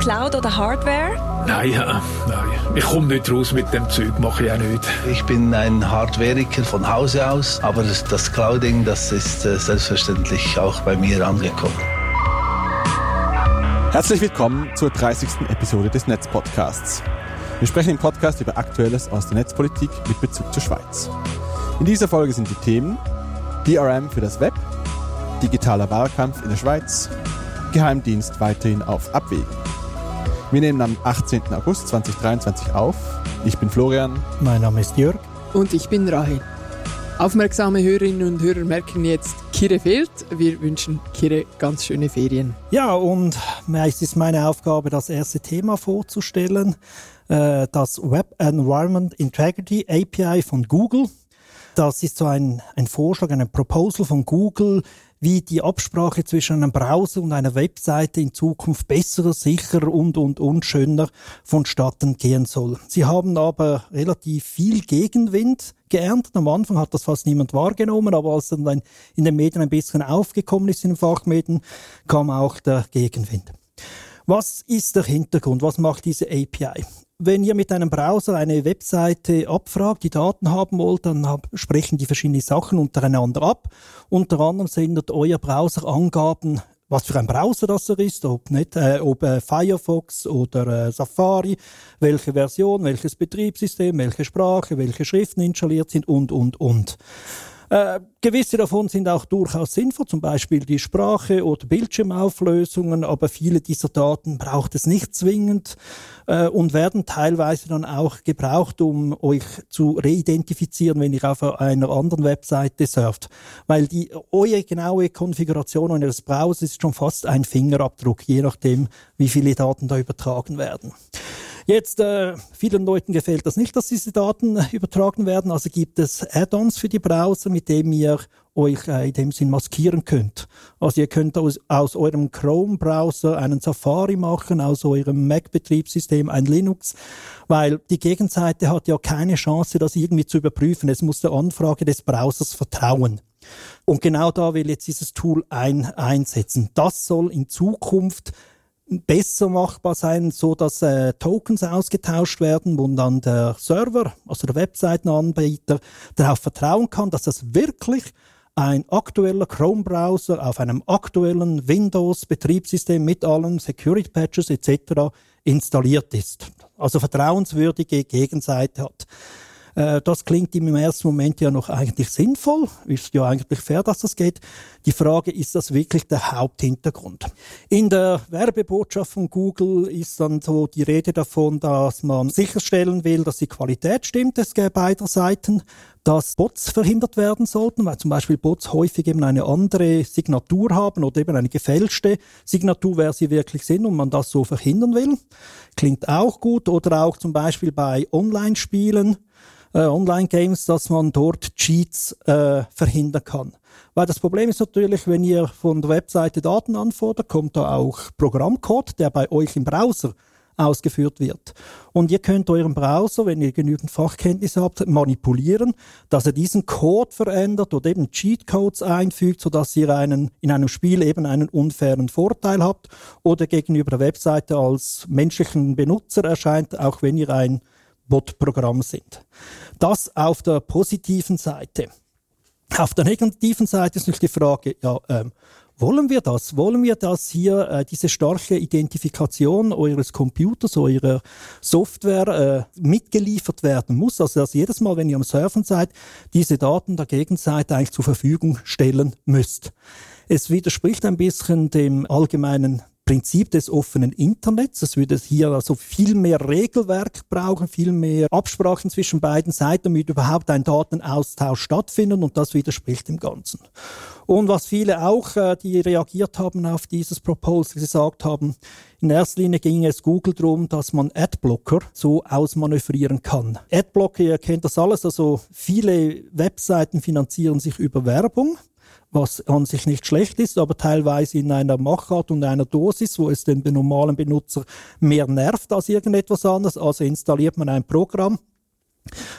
Cloud oder Hardware? Nein, äh, nein. Ich komme nicht raus mit dem Zeug, mache ich auch nicht. Ich bin ein Hardwareiker von Hause aus, aber das, das Clouding, das ist äh, selbstverständlich auch bei mir angekommen. Herzlich willkommen zur 30. Episode des Netzpodcasts. Wir sprechen im Podcast über Aktuelles aus der Netzpolitik mit Bezug zur Schweiz. In dieser Folge sind die Themen DRM für das Web, digitaler Wahlkampf in der Schweiz, Geheimdienst weiterhin auf Abwägen. Wir nehmen am 18. August 2023 auf. Ich bin Florian. Mein Name ist Jörg. Und ich bin Rahel. Aufmerksame Hörerinnen und Hörer merken jetzt, Kire fehlt. Wir wünschen Kire ganz schöne Ferien. Ja, und meist ist meine Aufgabe, das erste Thema vorzustellen. Äh, das Web Environment Integrity API von Google. Das ist so ein, ein Vorschlag, ein Proposal von Google, wie die Absprache zwischen einem Browser und einer Webseite in Zukunft besser, sicherer und, und, und schöner vonstatten gehen soll. Sie haben aber relativ viel Gegenwind geerntet. Am Anfang hat das fast niemand wahrgenommen, aber als dann in den Medien ein bisschen aufgekommen ist, in den Fachmedien, kam auch der Gegenwind. Was ist der Hintergrund? Was macht diese API? Wenn ihr mit einem Browser eine Webseite abfragt, die Daten haben wollt, dann sprechen die verschiedene Sachen untereinander ab. Unter anderem sendet euer Browser Angaben, was für ein Browser das er ist, ob, nicht, äh, ob äh, Firefox oder äh, Safari, welche Version, welches Betriebssystem, welche Sprache, welche Schriften installiert sind und, und, und. Äh, gewisse davon sind auch durchaus sinnvoll, zum Beispiel die Sprache oder Bildschirmauflösungen, aber viele dieser Daten braucht es nicht zwingend äh, und werden teilweise dann auch gebraucht, um euch zu reidentifizieren, wenn ihr auf einer anderen Webseite surft. Weil die eure genaue Konfiguration eures Browsers ist schon fast ein Fingerabdruck, je nachdem, wie viele Daten da übertragen werden. Jetzt, äh, vielen Leuten gefällt das nicht, dass diese Daten äh, übertragen werden. Also gibt es Add-ons für die Browser, mit dem ihr euch äh, in dem Sinn maskieren könnt. Also ihr könnt aus, aus eurem Chrome-Browser einen Safari machen, aus eurem Mac-Betriebssystem ein Linux, weil die Gegenseite hat ja keine Chance, das irgendwie zu überprüfen. Es muss der Anfrage des Browsers vertrauen. Und genau da will jetzt dieses Tool ein, einsetzen. Das soll in Zukunft besser machbar sein, so dass äh, Tokens ausgetauscht werden, wo dann der Server, also der Webseitenanbieter, darauf vertrauen kann, dass das wirklich ein aktueller Chrome-Browser auf einem aktuellen Windows-Betriebssystem mit allen Security-Patches etc. installiert ist. Also vertrauenswürdige Gegenseite hat. Äh, das klingt im ersten Moment ja noch eigentlich sinnvoll. Ist ja eigentlich fair, dass das geht. Die Frage, ist das wirklich der Haupthintergrund? In der Werbebotschaft von Google ist dann so die Rede davon, dass man sicherstellen will, dass die Qualität stimmt, es beider Seiten, dass Bots verhindert werden sollten, weil zum Beispiel Bots häufig eben eine andere Signatur haben oder eben eine gefälschte Signatur, wer sie wirklich sind und man das so verhindern will. Klingt auch gut. Oder auch zum Beispiel bei Online-Spielen, äh, Online-Games, dass man dort Cheats äh, verhindern kann. Weil das Problem ist natürlich, wenn ihr von der Webseite Daten anfordert, kommt da auch Programmcode, der bei euch im Browser ausgeführt wird. Und ihr könnt euren Browser, wenn ihr genügend Fachkenntnisse habt, manipulieren, dass er diesen Code verändert oder eben Cheatcodes einfügt, sodass ihr einen, in einem Spiel eben einen unfairen Vorteil habt oder gegenüber der Webseite als menschlichen Benutzer erscheint, auch wenn ihr ein Bot-Programm sind. Das auf der positiven Seite. Auf der negativen Seite ist nicht die Frage, ja, ähm, wollen wir das? Wollen wir, dass hier äh, diese starke Identifikation eures Computers, eurer Software äh, mitgeliefert werden muss? Also dass jedes Mal, wenn ihr am Surfen seid, diese Daten der Gegenseite eigentlich zur Verfügung stellen müsst. Es widerspricht ein bisschen dem allgemeinen Prinzip des offenen Internets. Es würde hier also viel mehr Regelwerk brauchen, viel mehr Absprachen zwischen beiden Seiten, damit überhaupt ein Datenaustausch stattfindet und das widerspricht dem Ganzen. Und was viele auch, äh, die reagiert haben auf dieses Proposal, gesagt haben, in erster Linie ging es Google darum, dass man Adblocker so ausmanövrieren kann. Adblocker, ihr kennt das alles, also viele Webseiten finanzieren sich über Werbung was an sich nicht schlecht ist, aber teilweise in einer Machart und einer Dosis, wo es den normalen Benutzer mehr nervt als irgendetwas anderes. Also installiert man ein Programm,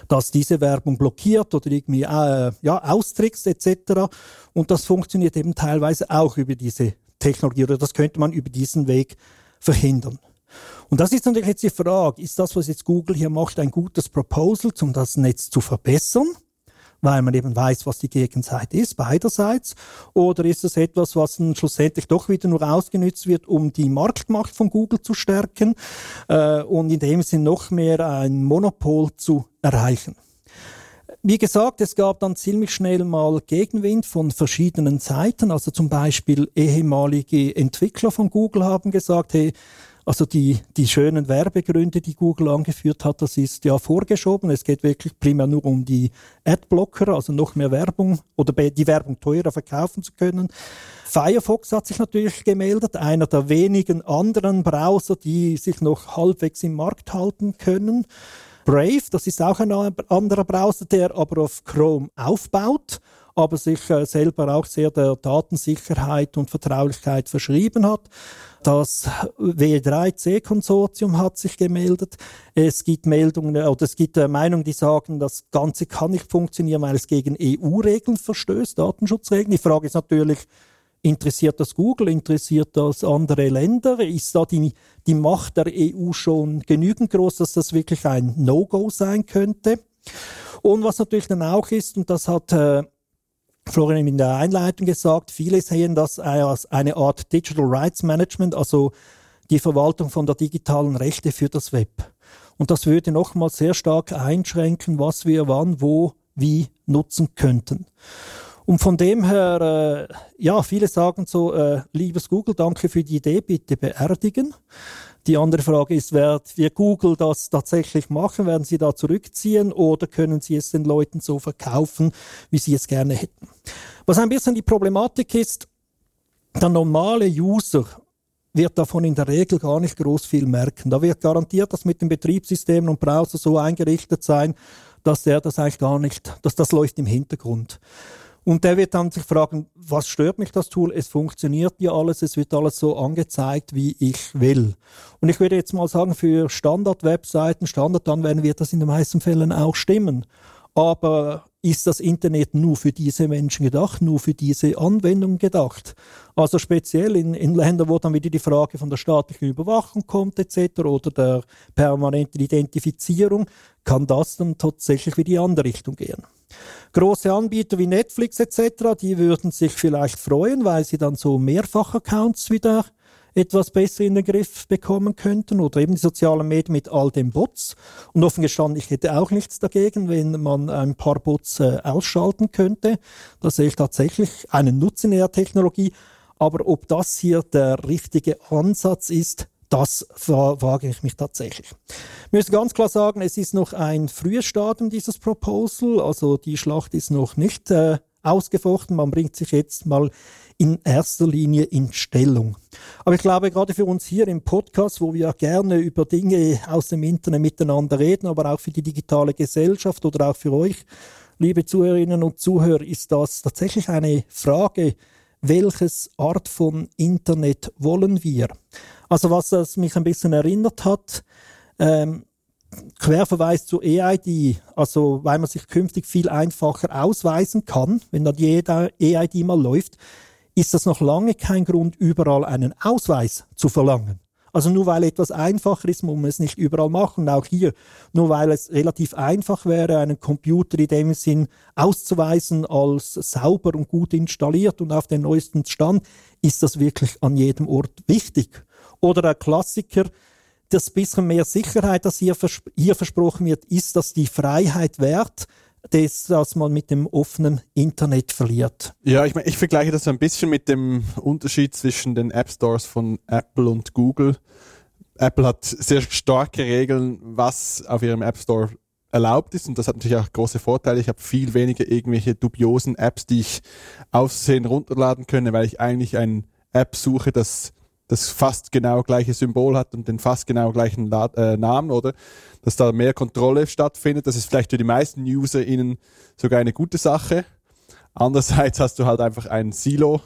das diese Werbung blockiert oder irgendwie äh, ja, austrickst etc. Und das funktioniert eben teilweise auch über diese Technologie oder das könnte man über diesen Weg verhindern. Und das ist natürlich jetzt die Frage, ist das, was jetzt Google hier macht, ein gutes Proposal, um das Netz zu verbessern? Weil man eben weiß, was die Gegenseite ist, beiderseits? Oder ist es etwas, was dann schlussendlich doch wieder nur ausgenutzt wird, um die Marktmacht von Google zu stärken äh, und in dem Sinn noch mehr ein Monopol zu erreichen? Wie gesagt, es gab dann ziemlich schnell mal Gegenwind von verschiedenen Seiten. Also zum Beispiel ehemalige Entwickler von Google haben gesagt, hey, also die, die schönen Werbegründe, die Google angeführt hat, das ist ja vorgeschoben. Es geht wirklich primär nur um die Adblocker, also noch mehr Werbung oder die Werbung teurer verkaufen zu können. Firefox hat sich natürlich gemeldet, einer der wenigen anderen Browser, die sich noch halbwegs im Markt halten können. Brave, das ist auch ein anderer Browser, der aber auf Chrome aufbaut aber sich äh, selber auch sehr der Datensicherheit und Vertraulichkeit verschrieben hat. Das W3C-Konsortium hat sich gemeldet. Es gibt Meldungen äh, oder es gibt äh, Meinungen, die sagen, das Ganze kann nicht funktionieren, weil es gegen EU-Regeln verstößt, Datenschutzregeln. Die Frage ist natürlich, interessiert das Google, interessiert das andere Länder? Ist da die, die Macht der EU schon genügend groß, dass das wirklich ein No-Go sein könnte? Und was natürlich dann auch ist, und das hat äh, Florian in der Einleitung gesagt, viele sehen das als eine Art Digital Rights Management, also die Verwaltung von der digitalen Rechte für das Web. Und das würde nochmal sehr stark einschränken, was wir wann, wo, wie nutzen könnten. Und von dem her, äh, ja, viele sagen so, äh, liebes Google, danke für die Idee, bitte beerdigen. Die andere Frage ist, wird Google das tatsächlich machen? Werden Sie da zurückziehen oder können Sie es den Leuten so verkaufen, wie Sie es gerne hätten? Was ein bisschen die Problematik ist, der normale User wird davon in der Regel gar nicht groß viel merken. Da wird garantiert das mit den Betriebssystemen und Browser so eingerichtet sein, dass er das eigentlich gar nicht, dass das läuft im Hintergrund. Und der wird dann sich fragen, was stört mich das Tool? Es funktioniert ja alles, es wird alles so angezeigt, wie ich will. Und ich würde jetzt mal sagen, für Standard-Webseiten, Standardanwendungen wird das in den meisten Fällen auch stimmen. Aber ist das Internet nur für diese Menschen gedacht, nur für diese Anwendung gedacht? Also speziell in, in Ländern, wo dann wieder die Frage von der staatlichen Überwachung kommt etc. oder der permanenten Identifizierung, kann das dann tatsächlich wieder in die andere Richtung gehen. Große Anbieter wie Netflix etc., die würden sich vielleicht freuen, weil sie dann so Mehrfach-Accounts wieder etwas besser in den Griff bekommen könnten oder eben die sozialen Medien mit all den Bots. Und offen gestanden, ich hätte auch nichts dagegen, wenn man ein paar Bots äh, ausschalten könnte. Da sehe ich tatsächlich einen Nutzen in der Technologie. Aber ob das hier der richtige Ansatz ist, das wage ich mich tatsächlich. Ich müsste ganz klar sagen, es ist noch ein frühes Stadium dieses Proposal, also die Schlacht ist noch nicht äh, ausgefochten. Man bringt sich jetzt mal in erster Linie in Stellung. Aber ich glaube, gerade für uns hier im Podcast, wo wir gerne über Dinge aus dem Internet miteinander reden, aber auch für die digitale Gesellschaft oder auch für euch, liebe Zuhörerinnen und Zuhörer, ist das tatsächlich eine Frage, welches Art von Internet wollen wir? Also was es mich ein bisschen erinnert hat, ähm, Querverweis zu EID, also weil man sich künftig viel einfacher ausweisen kann, wenn dann jeder EID mal läuft, ist das noch lange kein Grund, überall einen Ausweis zu verlangen. Also nur weil etwas einfacher ist, muss man es nicht überall machen. auch hier, nur weil es relativ einfach wäre, einen Computer in dem Sinn auszuweisen als sauber und gut installiert und auf den neuesten Stand, ist das wirklich an jedem Ort wichtig. Oder der Klassiker, das bisschen mehr Sicherheit, das hier, vers hier versprochen wird, ist das die Freiheit wert, das, das man mit dem offenen Internet verliert. Ja, ich meine, ich vergleiche das ein bisschen mit dem Unterschied zwischen den App Stores von Apple und Google. Apple hat sehr starke Regeln, was auf ihrem App Store erlaubt ist und das hat natürlich auch große Vorteile. Ich habe viel weniger irgendwelche dubiosen Apps, die ich aufsehen runterladen könne, weil ich eigentlich eine App suche, das das fast genau gleiche Symbol hat und den fast genau gleichen La äh, Namen, oder? Dass da mehr Kontrolle stattfindet. Das ist vielleicht für die meisten UserInnen sogar eine gute Sache. Andererseits hast du halt einfach ein Silo,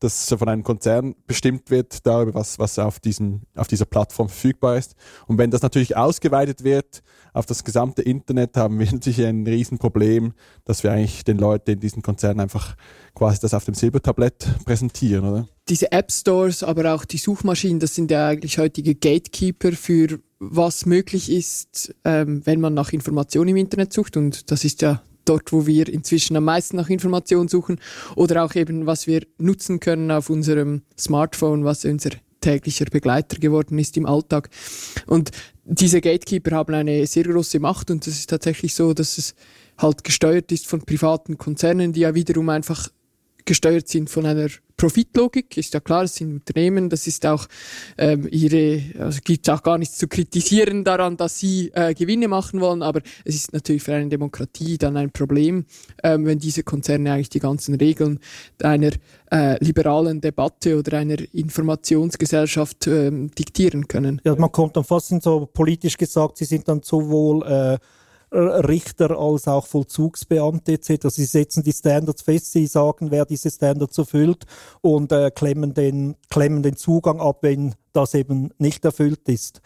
das von einem Konzern bestimmt wird, darüber, was, was auf, diesem, auf dieser Plattform verfügbar ist. Und wenn das natürlich ausgeweitet wird auf das gesamte Internet, haben wir natürlich ein Riesenproblem, dass wir eigentlich den Leuten in diesen Konzernen einfach quasi das auf dem Silbertablett präsentieren, oder? Diese App Stores, aber auch die Suchmaschinen, das sind ja eigentlich heutige Gatekeeper für was möglich ist, ähm, wenn man nach Informationen im Internet sucht. Und das ist ja dort, wo wir inzwischen am meisten nach Informationen suchen. Oder auch eben, was wir nutzen können auf unserem Smartphone, was unser täglicher Begleiter geworden ist im Alltag. Und diese Gatekeeper haben eine sehr große Macht und es ist tatsächlich so, dass es halt gesteuert ist von privaten Konzernen, die ja wiederum einfach gesteuert sind von einer Profitlogik, ist ja klar, es sind Unternehmen, das ist auch ähm, ihre, also gibt auch gar nichts zu kritisieren daran, dass sie äh, Gewinne machen wollen, aber es ist natürlich für eine Demokratie dann ein Problem, ähm, wenn diese Konzerne eigentlich die ganzen Regeln einer äh, liberalen Debatte oder einer Informationsgesellschaft ähm, diktieren können. Ja, man kommt dann fast in so politisch gesagt, sie sind dann sowohl äh, Richter als auch Vollzugsbeamte etc. Sie setzen die Standards fest, sie sagen, wer diese Standards erfüllt und äh, klemmen, den, klemmen den Zugang ab, wenn das eben nicht erfüllt ist.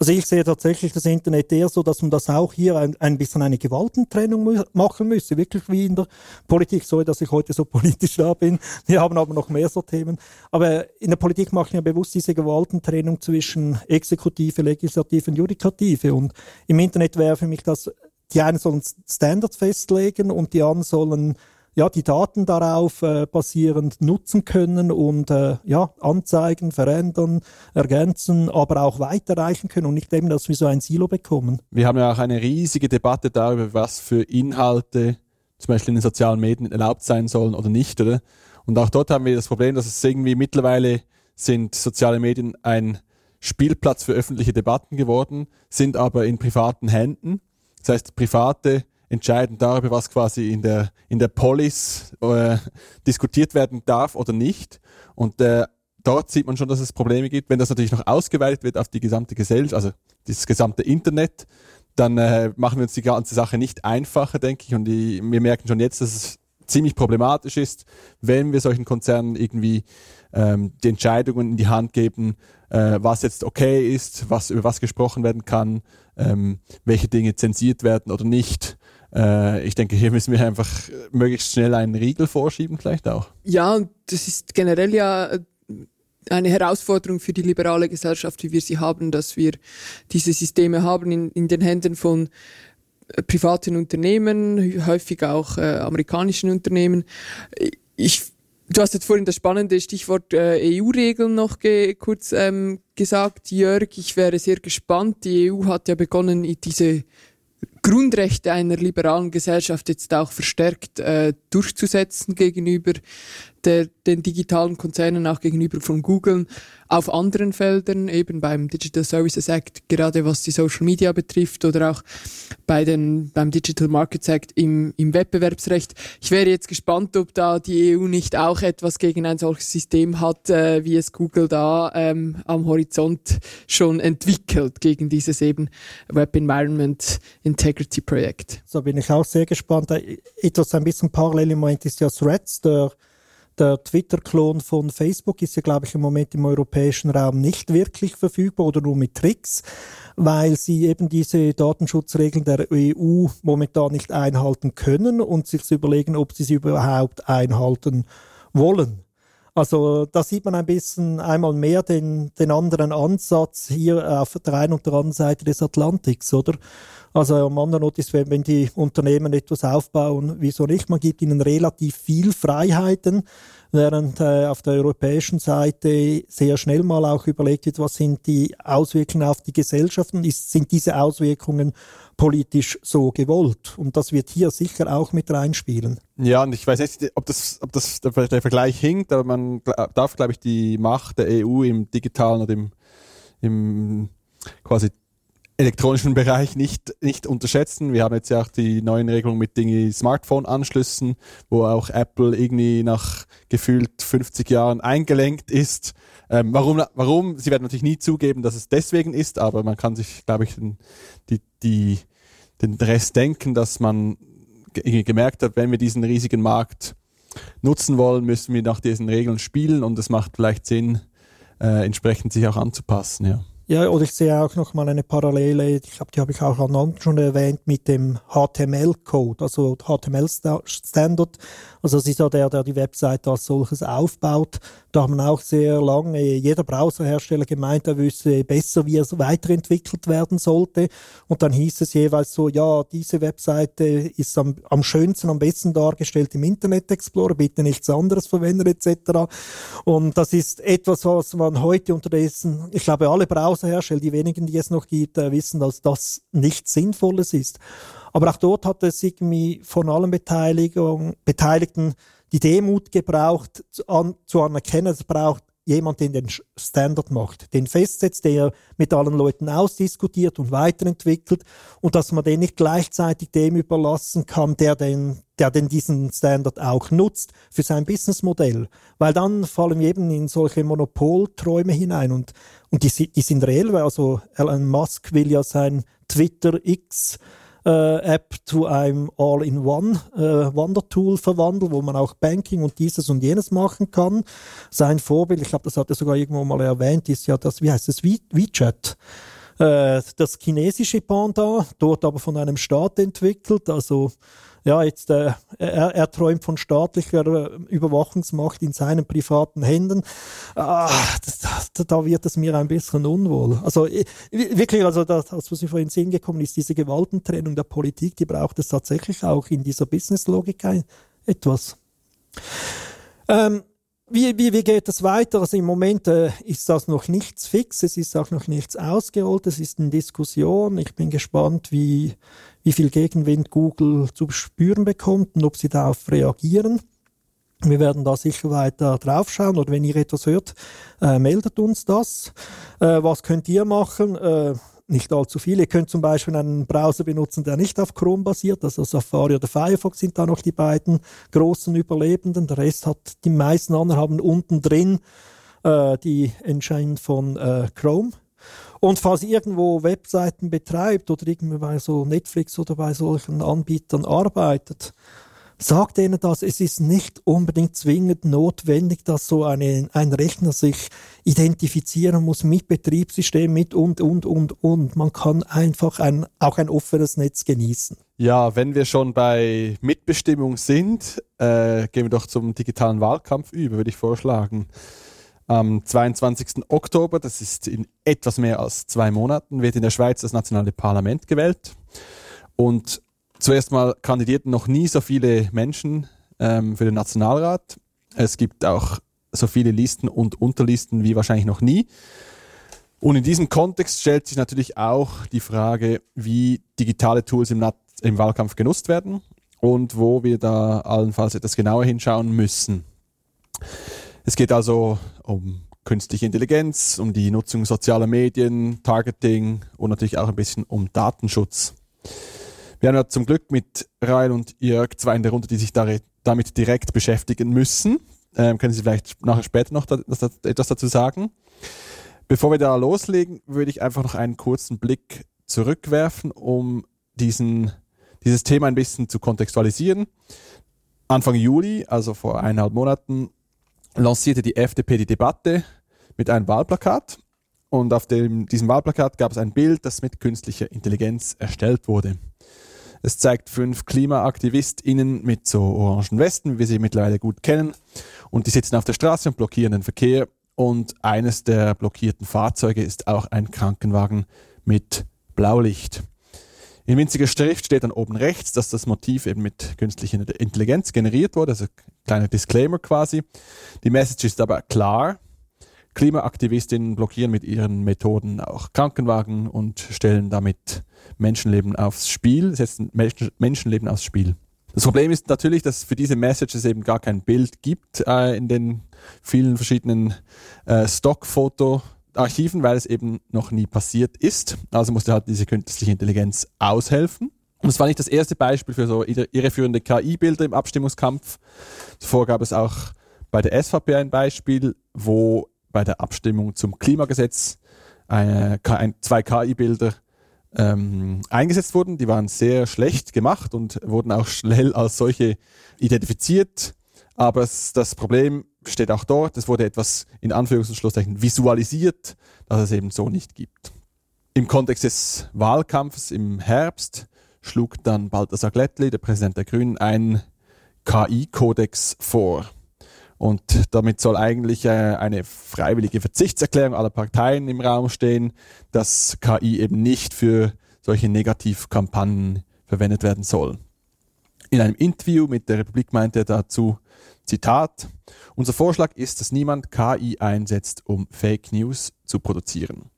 Also ich sehe tatsächlich das Internet eher so, dass man das auch hier ein, ein bisschen eine Gewaltentrennung machen müsste, wirklich wie in der Politik. Sorry, dass ich heute so politisch da bin. Wir haben aber noch mehr so Themen. Aber in der Politik machen wir bewusst diese Gewaltentrennung zwischen Exekutive, Legislative und Judikative. Und im Internet wäre für mich das, die einen sollen Standards festlegen und die anderen sollen ja, die Daten darauf äh, basierend nutzen können und äh, ja, anzeigen, verändern, ergänzen, aber auch weiterreichen können und nicht eben, dass wir so ein Silo bekommen. Wir haben ja auch eine riesige Debatte darüber, was für Inhalte zum Beispiel in den sozialen Medien erlaubt sein sollen oder nicht, oder? Und auch dort haben wir das Problem, dass es irgendwie mittlerweile sind soziale Medien ein Spielplatz für öffentliche Debatten geworden, sind aber in privaten Händen. Das heißt, private entscheiden darüber, was quasi in der, in der Polis äh, diskutiert werden darf oder nicht. Und äh, dort sieht man schon, dass es Probleme gibt. Wenn das natürlich noch ausgeweitet wird auf die gesamte Gesellschaft, also das gesamte Internet, dann äh, machen wir uns die ganze Sache nicht einfacher, denke ich. Und die, wir merken schon jetzt, dass es ziemlich problematisch ist, wenn wir solchen Konzernen irgendwie ähm, die Entscheidungen in die Hand geben, äh, was jetzt okay ist, was über was gesprochen werden kann, ähm, welche Dinge zensiert werden oder nicht. Äh, ich denke, hier müssen wir einfach möglichst schnell einen Riegel vorschieben, vielleicht auch. Ja, und das ist generell ja eine Herausforderung für die liberale Gesellschaft, wie wir sie haben, dass wir diese Systeme haben in, in den Händen von äh, privaten Unternehmen, häufig auch äh, amerikanischen Unternehmen. Ich, du hast jetzt vorhin das spannende Stichwort äh, EU-Regeln noch ge kurz ähm, gesagt, Jörg. Ich wäre sehr gespannt. Die EU hat ja begonnen, diese Grundrechte einer liberalen Gesellschaft jetzt auch verstärkt äh, durchzusetzen gegenüber der, den digitalen Konzernen, auch gegenüber von Google auf anderen Feldern, eben beim Digital Services Act, gerade was die Social Media betrifft oder auch bei den, beim Digital Markets Act im, im Wettbewerbsrecht. Ich wäre jetzt gespannt, ob da die EU nicht auch etwas gegen ein solches System hat, äh, wie es Google da ähm, am Horizont schon entwickelt, gegen dieses eben Web Environment Integrity Projekt. So bin ich auch sehr gespannt. Etwas ein bisschen parallel im Moment ist ja Threads, der der Twitter-Klon von Facebook ist ja, glaube ich, im Moment im europäischen Raum nicht wirklich verfügbar oder nur mit Tricks, weil sie eben diese Datenschutzregeln der EU momentan nicht einhalten können und sich überlegen, ob sie sie überhaupt einhalten wollen. Also da sieht man ein bisschen einmal mehr den, den anderen Ansatz hier auf der einen und der anderen Seite des Atlantiks, oder? Also am anderen Ort ist, wenn, wenn die Unternehmen etwas aufbauen, wieso nicht? Man gibt ihnen relativ viel Freiheiten, während äh, auf der europäischen Seite sehr schnell mal auch überlegt wird, was sind die Auswirkungen auf die Gesellschaften, ist, sind diese Auswirkungen politisch so gewollt. Und das wird hier sicher auch mit reinspielen. Ja, und ich weiß nicht, ob das, ob das der, Vergleich hinkt, aber man darf, glaube ich, die Macht der EU im digitalen und im, im quasi elektronischen Bereich nicht, nicht unterschätzen. Wir haben jetzt ja auch die neuen Regelungen mit Dinge Smartphone-Anschlüssen, wo auch Apple irgendwie nach gefühlt 50 Jahren eingelenkt ist. Ähm, warum, warum? Sie werden natürlich nie zugeben, dass es deswegen ist, aber man kann sich, glaube ich, den, die, die, den Rest denken, dass man gemerkt hat, wenn wir diesen riesigen Markt nutzen wollen, müssen wir nach diesen Regeln spielen und es macht vielleicht Sinn, äh, entsprechend sich auch anzupassen. Ja. Ja, oder ich sehe auch noch mal eine Parallele, ich glaube, die habe ich auch an schon erwähnt, mit dem HTML-Code, also HTML-Standard. Also es ist ja der, der die Webseite als solches aufbaut. Da haben auch sehr lange jeder Browserhersteller gemeint, er wüsste besser, wie es weiterentwickelt werden sollte. Und dann hieß es jeweils so, ja, diese Webseite ist am, am schönsten, am besten dargestellt im Internet Explorer, bitte nichts anderes verwenden etc. Und das ist etwas, was man heute unterdessen, ich glaube, alle Browserhersteller, die wenigen, die es noch gibt, äh, wissen, dass das nichts Sinnvolles ist. Aber auch dort hat es irgendwie von allen Beteiligten die Demut gebraucht, zu, an, zu anerkennen, es braucht jemand, der den Standard macht, den festsetzt, der mit allen Leuten ausdiskutiert und weiterentwickelt und dass man den nicht gleichzeitig dem überlassen kann, der den, der denn diesen Standard auch nutzt für sein Businessmodell. Weil dann fallen wir eben in solche Monopolträume hinein und, und die, die sind reell, weil also Elon Musk will ja sein Twitter X äh, App zu einem All-in-One äh, Wandertool verwandeln, wo man auch Banking und dieses und jenes machen kann. Sein Vorbild, ich glaube, das hat er sogar irgendwo mal erwähnt, ist ja das, wie heißt es, WeChat äh, das chinesische Panda, dort aber von einem Staat entwickelt. Also ja, jetzt äh, er, er träumt von staatlicher äh, Überwachungsmacht in seinen privaten Händen. Ah, das, das, da wird es mir ein bisschen unwohl. Also wirklich, also das, was mir vorhin Sinn gekommen ist, diese Gewaltentrennung der Politik, die braucht es tatsächlich auch in dieser Businesslogik etwas. Ähm, wie, wie, wie geht es weiter? Also im Moment äh, ist das noch nichts fix, es ist auch noch nichts ausgerollt, es ist in Diskussion. Ich bin gespannt, wie, wie viel Gegenwind Google zu spüren bekommt und ob sie darauf reagieren. Wir werden da sicher weiter draufschauen oder wenn ihr etwas hört, äh, meldet uns das. Äh, was könnt ihr machen? Äh, nicht allzu viel. Ihr könnt zum Beispiel einen Browser benutzen, der nicht auf Chrome basiert. Also Safari oder Firefox sind da noch die beiden großen Überlebenden. Der Rest hat die meisten anderen haben unten drin äh, die Engine von äh, Chrome und falls ihr irgendwo Webseiten betreibt oder irgendwie bei so Netflix oder bei solchen Anbietern arbeitet, sagt denen das, es ist nicht unbedingt zwingend notwendig, dass so eine, ein Rechner sich identifizieren muss mit Betriebssystem, mit und, und, und, und. Man kann einfach ein, auch ein offenes Netz genießen. Ja, wenn wir schon bei Mitbestimmung sind, äh, gehen wir doch zum digitalen Wahlkampf über, würde ich vorschlagen. Am 22. Oktober, das ist in etwas mehr als zwei Monaten, wird in der Schweiz das nationale Parlament gewählt. Und zuerst mal kandidierten noch nie so viele Menschen ähm, für den Nationalrat. Es gibt auch so viele Listen und Unterlisten wie wahrscheinlich noch nie. Und in diesem Kontext stellt sich natürlich auch die Frage, wie digitale Tools im, im Wahlkampf genutzt werden und wo wir da allenfalls etwas genauer hinschauen müssen. Es geht also um künstliche Intelligenz, um die Nutzung sozialer Medien, Targeting und natürlich auch ein bisschen um Datenschutz. Wir haben ja zum Glück mit Rail und Jörg zwei in der Runde, die sich damit direkt beschäftigen müssen. Ähm, können Sie vielleicht nachher später noch da, das, etwas dazu sagen? Bevor wir da loslegen, würde ich einfach noch einen kurzen Blick zurückwerfen, um diesen, dieses Thema ein bisschen zu kontextualisieren. Anfang Juli, also vor eineinhalb Monaten, lancierte die FDP die Debatte mit einem Wahlplakat und auf dem, diesem Wahlplakat gab es ein Bild, das mit künstlicher Intelligenz erstellt wurde. Es zeigt fünf KlimaaktivistInnen mit so orangen Westen, wie wir sie mittlerweile gut kennen. Und die sitzen auf der Straße und blockieren den Verkehr. Und eines der blockierten Fahrzeuge ist auch ein Krankenwagen mit Blaulicht. In winziger Schrift steht dann oben rechts, dass das Motiv eben mit künstlicher Intelligenz generiert wurde, also kleiner Disclaimer quasi. Die Message ist aber klar. Klimaaktivistinnen blockieren mit ihren Methoden auch Krankenwagen und stellen damit Menschenleben aufs Spiel, setzen Menschenleben aufs Spiel. Das Problem ist natürlich, dass es für diese Messages eben gar kein Bild gibt äh, in den vielen verschiedenen äh, Stockfoto Archiven, weil es eben noch nie passiert ist. Also musste halt diese künstliche Intelligenz aushelfen. Und es war nicht das erste Beispiel für so irreführende KI-Bilder im Abstimmungskampf. Zuvor gab es auch bei der SVP ein Beispiel, wo bei der Abstimmung zum Klimagesetz äh, zwei KI-Bilder ähm, eingesetzt wurden. Die waren sehr schlecht gemacht und wurden auch schnell als solche identifiziert Aber es, das Problem steht auch dort, es wurde etwas in Anführungs- und Schlusszeichen visualisiert, dass es eben so nicht gibt. Im Kontext des Wahlkampfes im Herbst schlug dann Balthasar Glättli, der Präsident der Grünen, einen KI-Kodex vor. Und damit soll eigentlich äh, eine freiwillige Verzichtserklärung aller Parteien im Raum stehen, dass KI eben nicht für solche Negativkampagnen verwendet werden soll. In einem Interview mit der Republik meinte er dazu, Zitat, unser Vorschlag ist, dass niemand KI einsetzt, um Fake News zu produzieren.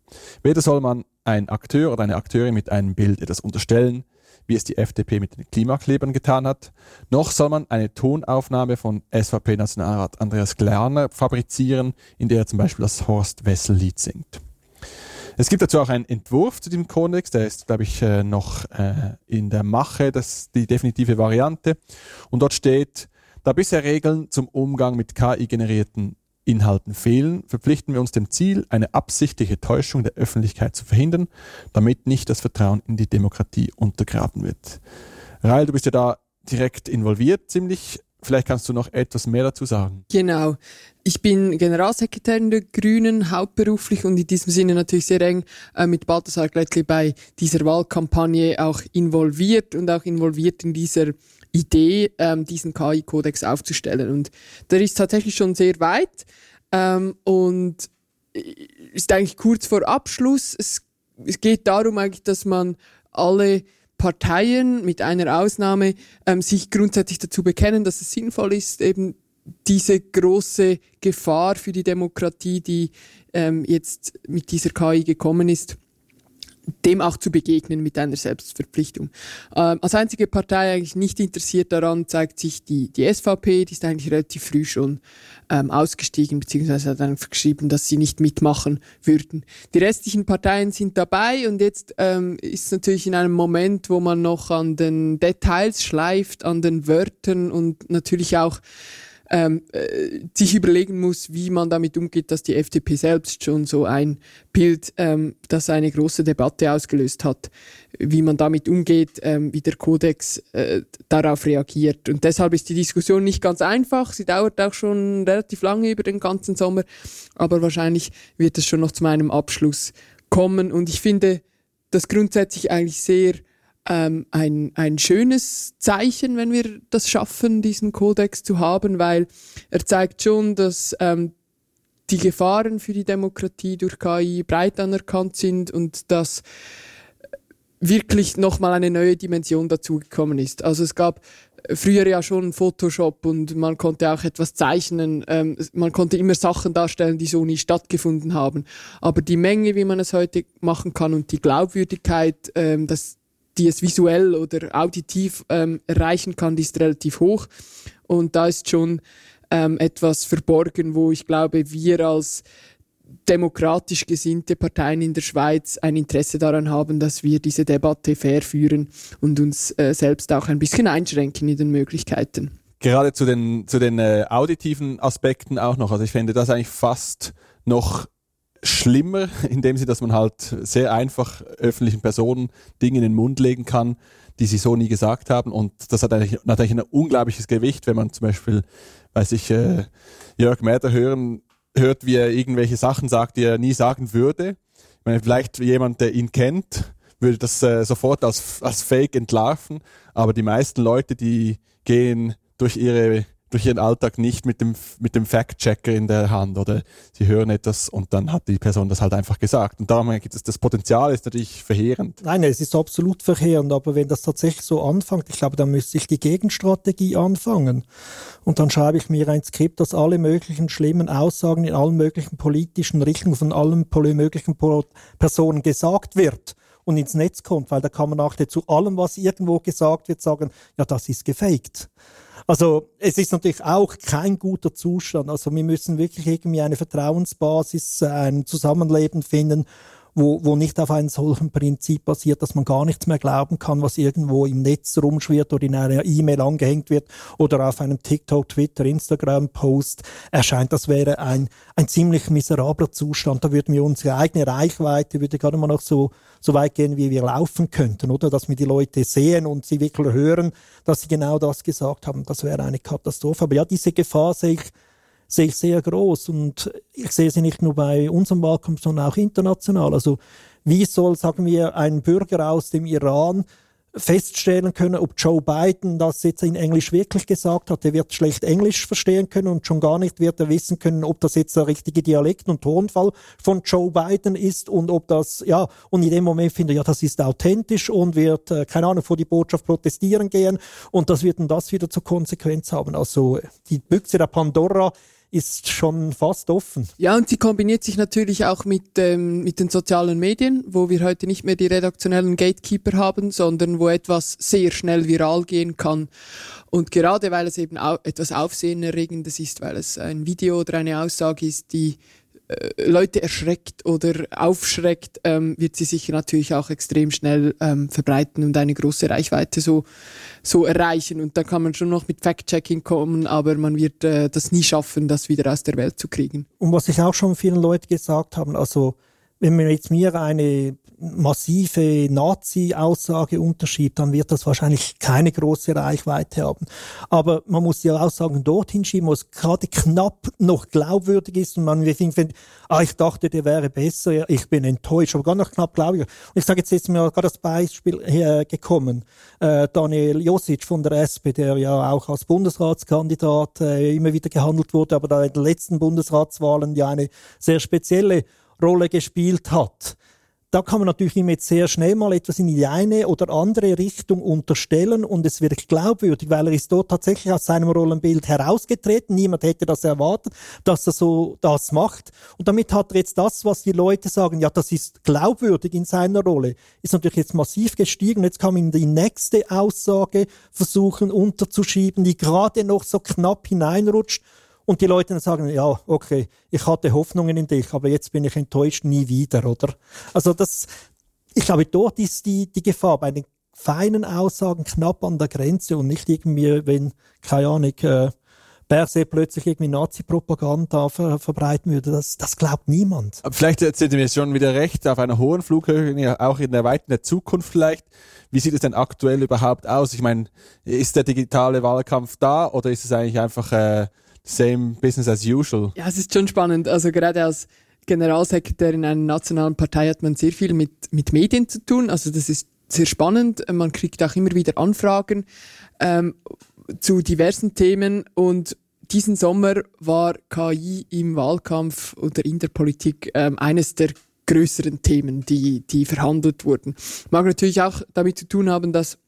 Weder soll man ein Akteur oder eine Akteurin mit einem Bild etwas unterstellen, wie es die FDP mit den Klimaklebern getan hat, noch soll man eine Tonaufnahme von SVP-Nationalrat Andreas Glerner fabrizieren, in der er zum Beispiel das Horst Wessel-Lied singt. Es gibt dazu auch einen Entwurf zu diesem Kodex, der ist, glaube ich, äh, noch äh, in der Mache, das ist die definitive Variante. Und dort steht, da bisher Regeln zum Umgang mit KI-generierten Inhalten fehlen, verpflichten wir uns dem Ziel, eine absichtliche Täuschung der Öffentlichkeit zu verhindern, damit nicht das Vertrauen in die Demokratie untergraben wird. Rael, du bist ja da direkt involviert, ziemlich. Vielleicht kannst du noch etwas mehr dazu sagen. Genau. Ich bin Generalsekretärin der Grünen hauptberuflich und in diesem Sinne natürlich sehr eng äh, mit Balthasar Glättli bei dieser Wahlkampagne auch involviert und auch involviert in dieser Idee, ähm, diesen KI-Kodex aufzustellen. Und der ist tatsächlich schon sehr weit ähm, und ist eigentlich kurz vor Abschluss. Es, es geht darum eigentlich, dass man alle Parteien mit einer Ausnahme ähm, sich grundsätzlich dazu bekennen, dass es sinnvoll ist, eben diese große Gefahr für die Demokratie, die ähm, jetzt mit dieser KI gekommen ist, dem auch zu begegnen mit einer Selbstverpflichtung. Ähm, als einzige Partei eigentlich nicht interessiert daran zeigt sich die, die SVP, die ist eigentlich relativ früh schon ähm, ausgestiegen, beziehungsweise hat dann geschrieben, dass sie nicht mitmachen würden. Die restlichen Parteien sind dabei und jetzt ähm, ist es natürlich in einem Moment, wo man noch an den Details schleift, an den Wörtern und natürlich auch ähm, äh, sich überlegen muss, wie man damit umgeht, dass die FDP selbst schon so ein Bild, ähm, das eine große Debatte ausgelöst hat, wie man damit umgeht, ähm, wie der Kodex äh, darauf reagiert. Und deshalb ist die Diskussion nicht ganz einfach. Sie dauert auch schon relativ lange über den ganzen Sommer, aber wahrscheinlich wird es schon noch zu meinem Abschluss kommen. Und ich finde das grundsätzlich eigentlich sehr ähm, ein, ein schönes Zeichen, wenn wir das schaffen, diesen Kodex zu haben, weil er zeigt schon, dass ähm, die Gefahren für die Demokratie durch KI breit anerkannt sind und dass wirklich nochmal eine neue Dimension dazugekommen ist. Also es gab früher ja schon Photoshop und man konnte auch etwas zeichnen. Ähm, man konnte immer Sachen darstellen, die so nie stattgefunden haben. Aber die Menge, wie man es heute machen kann und die Glaubwürdigkeit, ähm, das, die es visuell oder auditiv ähm, erreichen kann, die ist relativ hoch. Und da ist schon ähm, etwas verborgen, wo ich glaube, wir als demokratisch gesinnte Parteien in der Schweiz ein Interesse daran haben, dass wir diese Debatte fair führen und uns äh, selbst auch ein bisschen einschränken in den Möglichkeiten. Gerade zu den, zu den äh, auditiven Aspekten auch noch. Also ich finde das eigentlich fast noch schlimmer, indem sie, dass man halt sehr einfach öffentlichen Personen Dinge in den Mund legen kann, die sie so nie gesagt haben. Und das hat eigentlich, natürlich ein unglaubliches Gewicht, wenn man zum Beispiel, weiß ich, äh, Jörg Mäder hören, hört, wie er irgendwelche Sachen sagt, die er nie sagen würde. Ich meine, vielleicht jemand, der ihn kennt, würde das äh, sofort als, als Fake entlarven. Aber die meisten Leute, die gehen durch ihre durch ihren Alltag nicht mit dem, mit dem Fact-Checker in der Hand oder sie hören etwas und dann hat die Person das halt einfach gesagt. Und darum gibt es das Potenzial ist natürlich verheerend. Nein, es ist absolut verheerend, aber wenn das tatsächlich so anfängt, ich glaube, dann müsste ich die Gegenstrategie anfangen. Und dann schreibe ich mir ein Skript, das alle möglichen schlimmen Aussagen in allen möglichen politischen Richtungen von allen möglichen Personen gesagt wird und ins Netz kommt, weil da kann man auch zu allem, was irgendwo gesagt wird, sagen, ja, das ist gefaked. Also es ist natürlich auch kein guter Zustand. Also wir müssen wirklich irgendwie eine Vertrauensbasis, ein Zusammenleben finden, wo, wo nicht auf einem solchen Prinzip basiert, dass man gar nichts mehr glauben kann, was irgendwo im Netz rumschwirrt oder in einer E-Mail angehängt wird oder auf einem TikTok, Twitter, Instagram-Post erscheint. Das wäre ein, ein ziemlich miserabler Zustand. Da würden wir unsere eigene Reichweite, würde gerade mal noch so, so weit gehen, wie wir laufen könnten, oder? Dass wir die Leute sehen und sie wirklich hören, dass sie genau das gesagt haben. Das wäre eine Katastrophe. Aber ja, diese Gefahr sehe ich sehe ich sehr groß und ich sehe sie nicht nur bei unserem Wahlkampf, sondern auch international. Also wie soll, sagen wir, ein Bürger aus dem Iran feststellen können, ob Joe Biden das jetzt in Englisch wirklich gesagt hat. Er wird schlecht Englisch verstehen können und schon gar nicht wird er wissen können, ob das jetzt der richtige Dialekt und Tonfall von Joe Biden ist und ob das, ja, und in dem Moment finde ja, das ist authentisch und wird, äh, keine Ahnung, vor die Botschaft protestieren gehen und das wird dann das wieder zur Konsequenz haben. Also die Büchse der Pandora ist schon fast offen. Ja, und sie kombiniert sich natürlich auch mit, ähm, mit den sozialen Medien, wo wir heute nicht mehr die redaktionellen Gatekeeper haben, sondern wo etwas sehr schnell viral gehen kann. Und gerade weil es eben au etwas Aufsehenerregendes ist, weil es ein Video oder eine Aussage ist, die Leute erschreckt oder aufschreckt, ähm, wird sie sich natürlich auch extrem schnell ähm, verbreiten und eine große Reichweite so, so erreichen. Und da kann man schon noch mit Fact-Checking kommen, aber man wird äh, das nie schaffen, das wieder aus der Welt zu kriegen. Und was ich auch schon vielen Leuten gesagt haben, also wenn man jetzt mir eine massive Nazi-Aussage unterschiebt, dann wird das wahrscheinlich keine große Reichweite haben. Aber man muss ja auch sagen, dorthin schieben, wo es gerade knapp noch glaubwürdig ist und man findet, ah, ich dachte, der wäre besser, ich bin enttäuscht, aber gar noch knapp glaubwürdig. Und ich sage jetzt, jetzt ist mir gerade das Beispiel hergekommen, äh, Daniel Josic von der SP, der ja auch als Bundesratskandidat äh, immer wieder gehandelt wurde, aber da in den letzten Bundesratswahlen ja eine sehr spezielle Rolle gespielt hat. Da kann man natürlich ihm jetzt sehr schnell mal etwas in die eine oder andere Richtung unterstellen und es wird glaubwürdig, weil er ist dort tatsächlich aus seinem Rollenbild herausgetreten. Niemand hätte das erwartet, dass er so das macht. Und damit hat er jetzt das, was die Leute sagen, ja, das ist glaubwürdig in seiner Rolle, ist natürlich jetzt massiv gestiegen. Jetzt kann man die nächste Aussage versuchen unterzuschieben, die gerade noch so knapp hineinrutscht und die Leute dann sagen, ja, okay, ich hatte Hoffnungen in dich, aber jetzt bin ich enttäuscht, nie wieder, oder? Also das, ich glaube, dort ist die, die Gefahr bei den feinen Aussagen knapp an der Grenze und nicht irgendwie, wenn, keine Ahnung, äh, Berse plötzlich irgendwie Nazi-Propaganda ver verbreiten würde. Das, das glaubt niemand. Aber vielleicht sind wir schon wieder recht, auf einer hohen Flughöhe, auch in der weiten Zukunft vielleicht. Wie sieht es denn aktuell überhaupt aus? Ich meine, ist der digitale Wahlkampf da oder ist es eigentlich einfach äh, same business as usual. Ja, es ist schon spannend. Also gerade als Generalsekretär in einer nationalen Partei hat man sehr viel mit, mit Medien zu tun. Also das ist sehr spannend. Man kriegt auch immer wieder Anfragen ähm, zu diversen Themen und diesen Sommer war KI im Wahlkampf oder in der Politik ähm, eines der größeren Themen, die, die verhandelt wurden. Mag natürlich auch damit zu tun haben, dass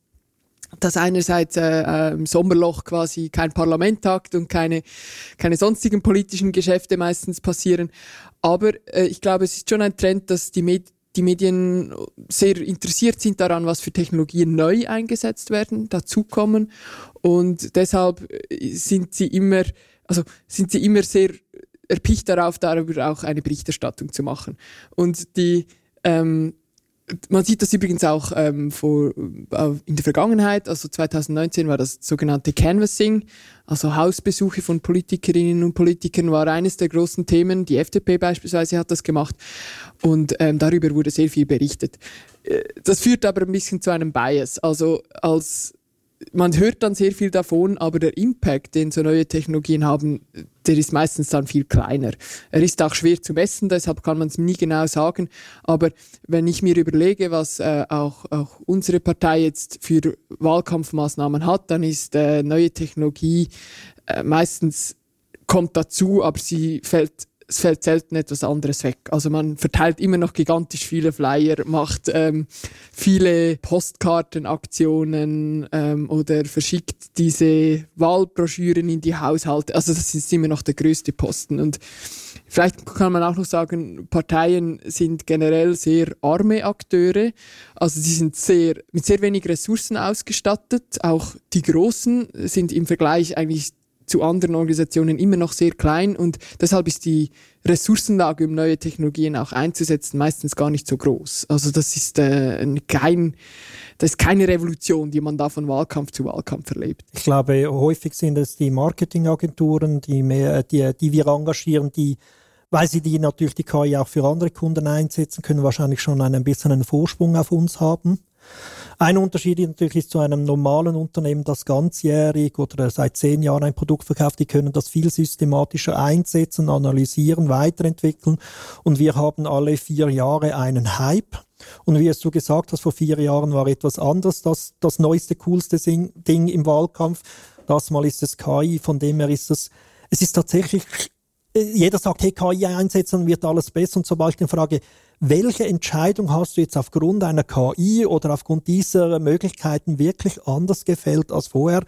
dass einerseits äh, äh, im Sommerloch quasi kein Parlament tagt und keine, keine sonstigen politischen Geschäfte meistens passieren. Aber äh, ich glaube, es ist schon ein Trend, dass die, Med die Medien sehr interessiert sind daran, was für Technologien neu eingesetzt werden, dazukommen. Und deshalb äh, sind sie immer, also sind sie immer sehr erpicht darauf, darüber auch eine Berichterstattung zu machen. Und die ähm, man sieht das übrigens auch ähm, vor, äh, in der Vergangenheit, also 2019 war das sogenannte Canvassing, also Hausbesuche von Politikerinnen und Politikern war eines der großen Themen. Die FDP beispielsweise hat das gemacht und ähm, darüber wurde sehr viel berichtet. Äh, das führt aber ein bisschen zu einem Bias. Also als man hört dann sehr viel davon, aber der Impact, den so neue Technologien haben, der ist meistens dann viel kleiner. Er ist auch schwer zu messen, deshalb kann man es nie genau sagen. Aber wenn ich mir überlege, was äh, auch, auch unsere Partei jetzt für Wahlkampfmaßnahmen hat, dann ist äh, neue Technologie äh, meistens kommt dazu, aber sie fällt es fällt selten etwas anderes weg. Also man verteilt immer noch gigantisch viele Flyer, macht ähm, viele Postkartenaktionen ähm, oder verschickt diese Wahlbroschüren in die Haushalte. Also das ist immer noch der größte Posten. Und vielleicht kann man auch noch sagen, Parteien sind generell sehr arme Akteure. Also sie sind sehr, mit sehr wenig Ressourcen ausgestattet. Auch die Großen sind im Vergleich eigentlich zu anderen Organisationen immer noch sehr klein und deshalb ist die Ressourcenlage, um neue Technologien auch einzusetzen, meistens gar nicht so groß. Also das ist äh, kein, das ist keine Revolution, die man da von Wahlkampf zu Wahlkampf erlebt. Ich glaube, häufig sind es die Marketingagenturen, die, mehr, die, die wir engagieren, die weil sie die natürlich die KI auch für andere Kunden einsetzen können, wahrscheinlich schon einen bisschen einen Vorsprung auf uns haben. Ein Unterschied natürlich ist zu einem normalen Unternehmen, das ganzjährig oder seit zehn Jahren ein Produkt verkauft, die können das viel systematischer einsetzen, analysieren, weiterentwickeln. Und wir haben alle vier Jahre einen Hype. Und wie es du gesagt hast, vor vier Jahren war etwas anders, das, das neueste, coolste Ding im Wahlkampf. Das mal ist es KI, von dem her ist es, es ist tatsächlich, jeder sagt, hey, KI einsetzen, wird alles besser. Und sobald ich die Frage, welche Entscheidung hast du jetzt aufgrund einer KI oder aufgrund dieser Möglichkeiten wirklich anders gefällt als vorher,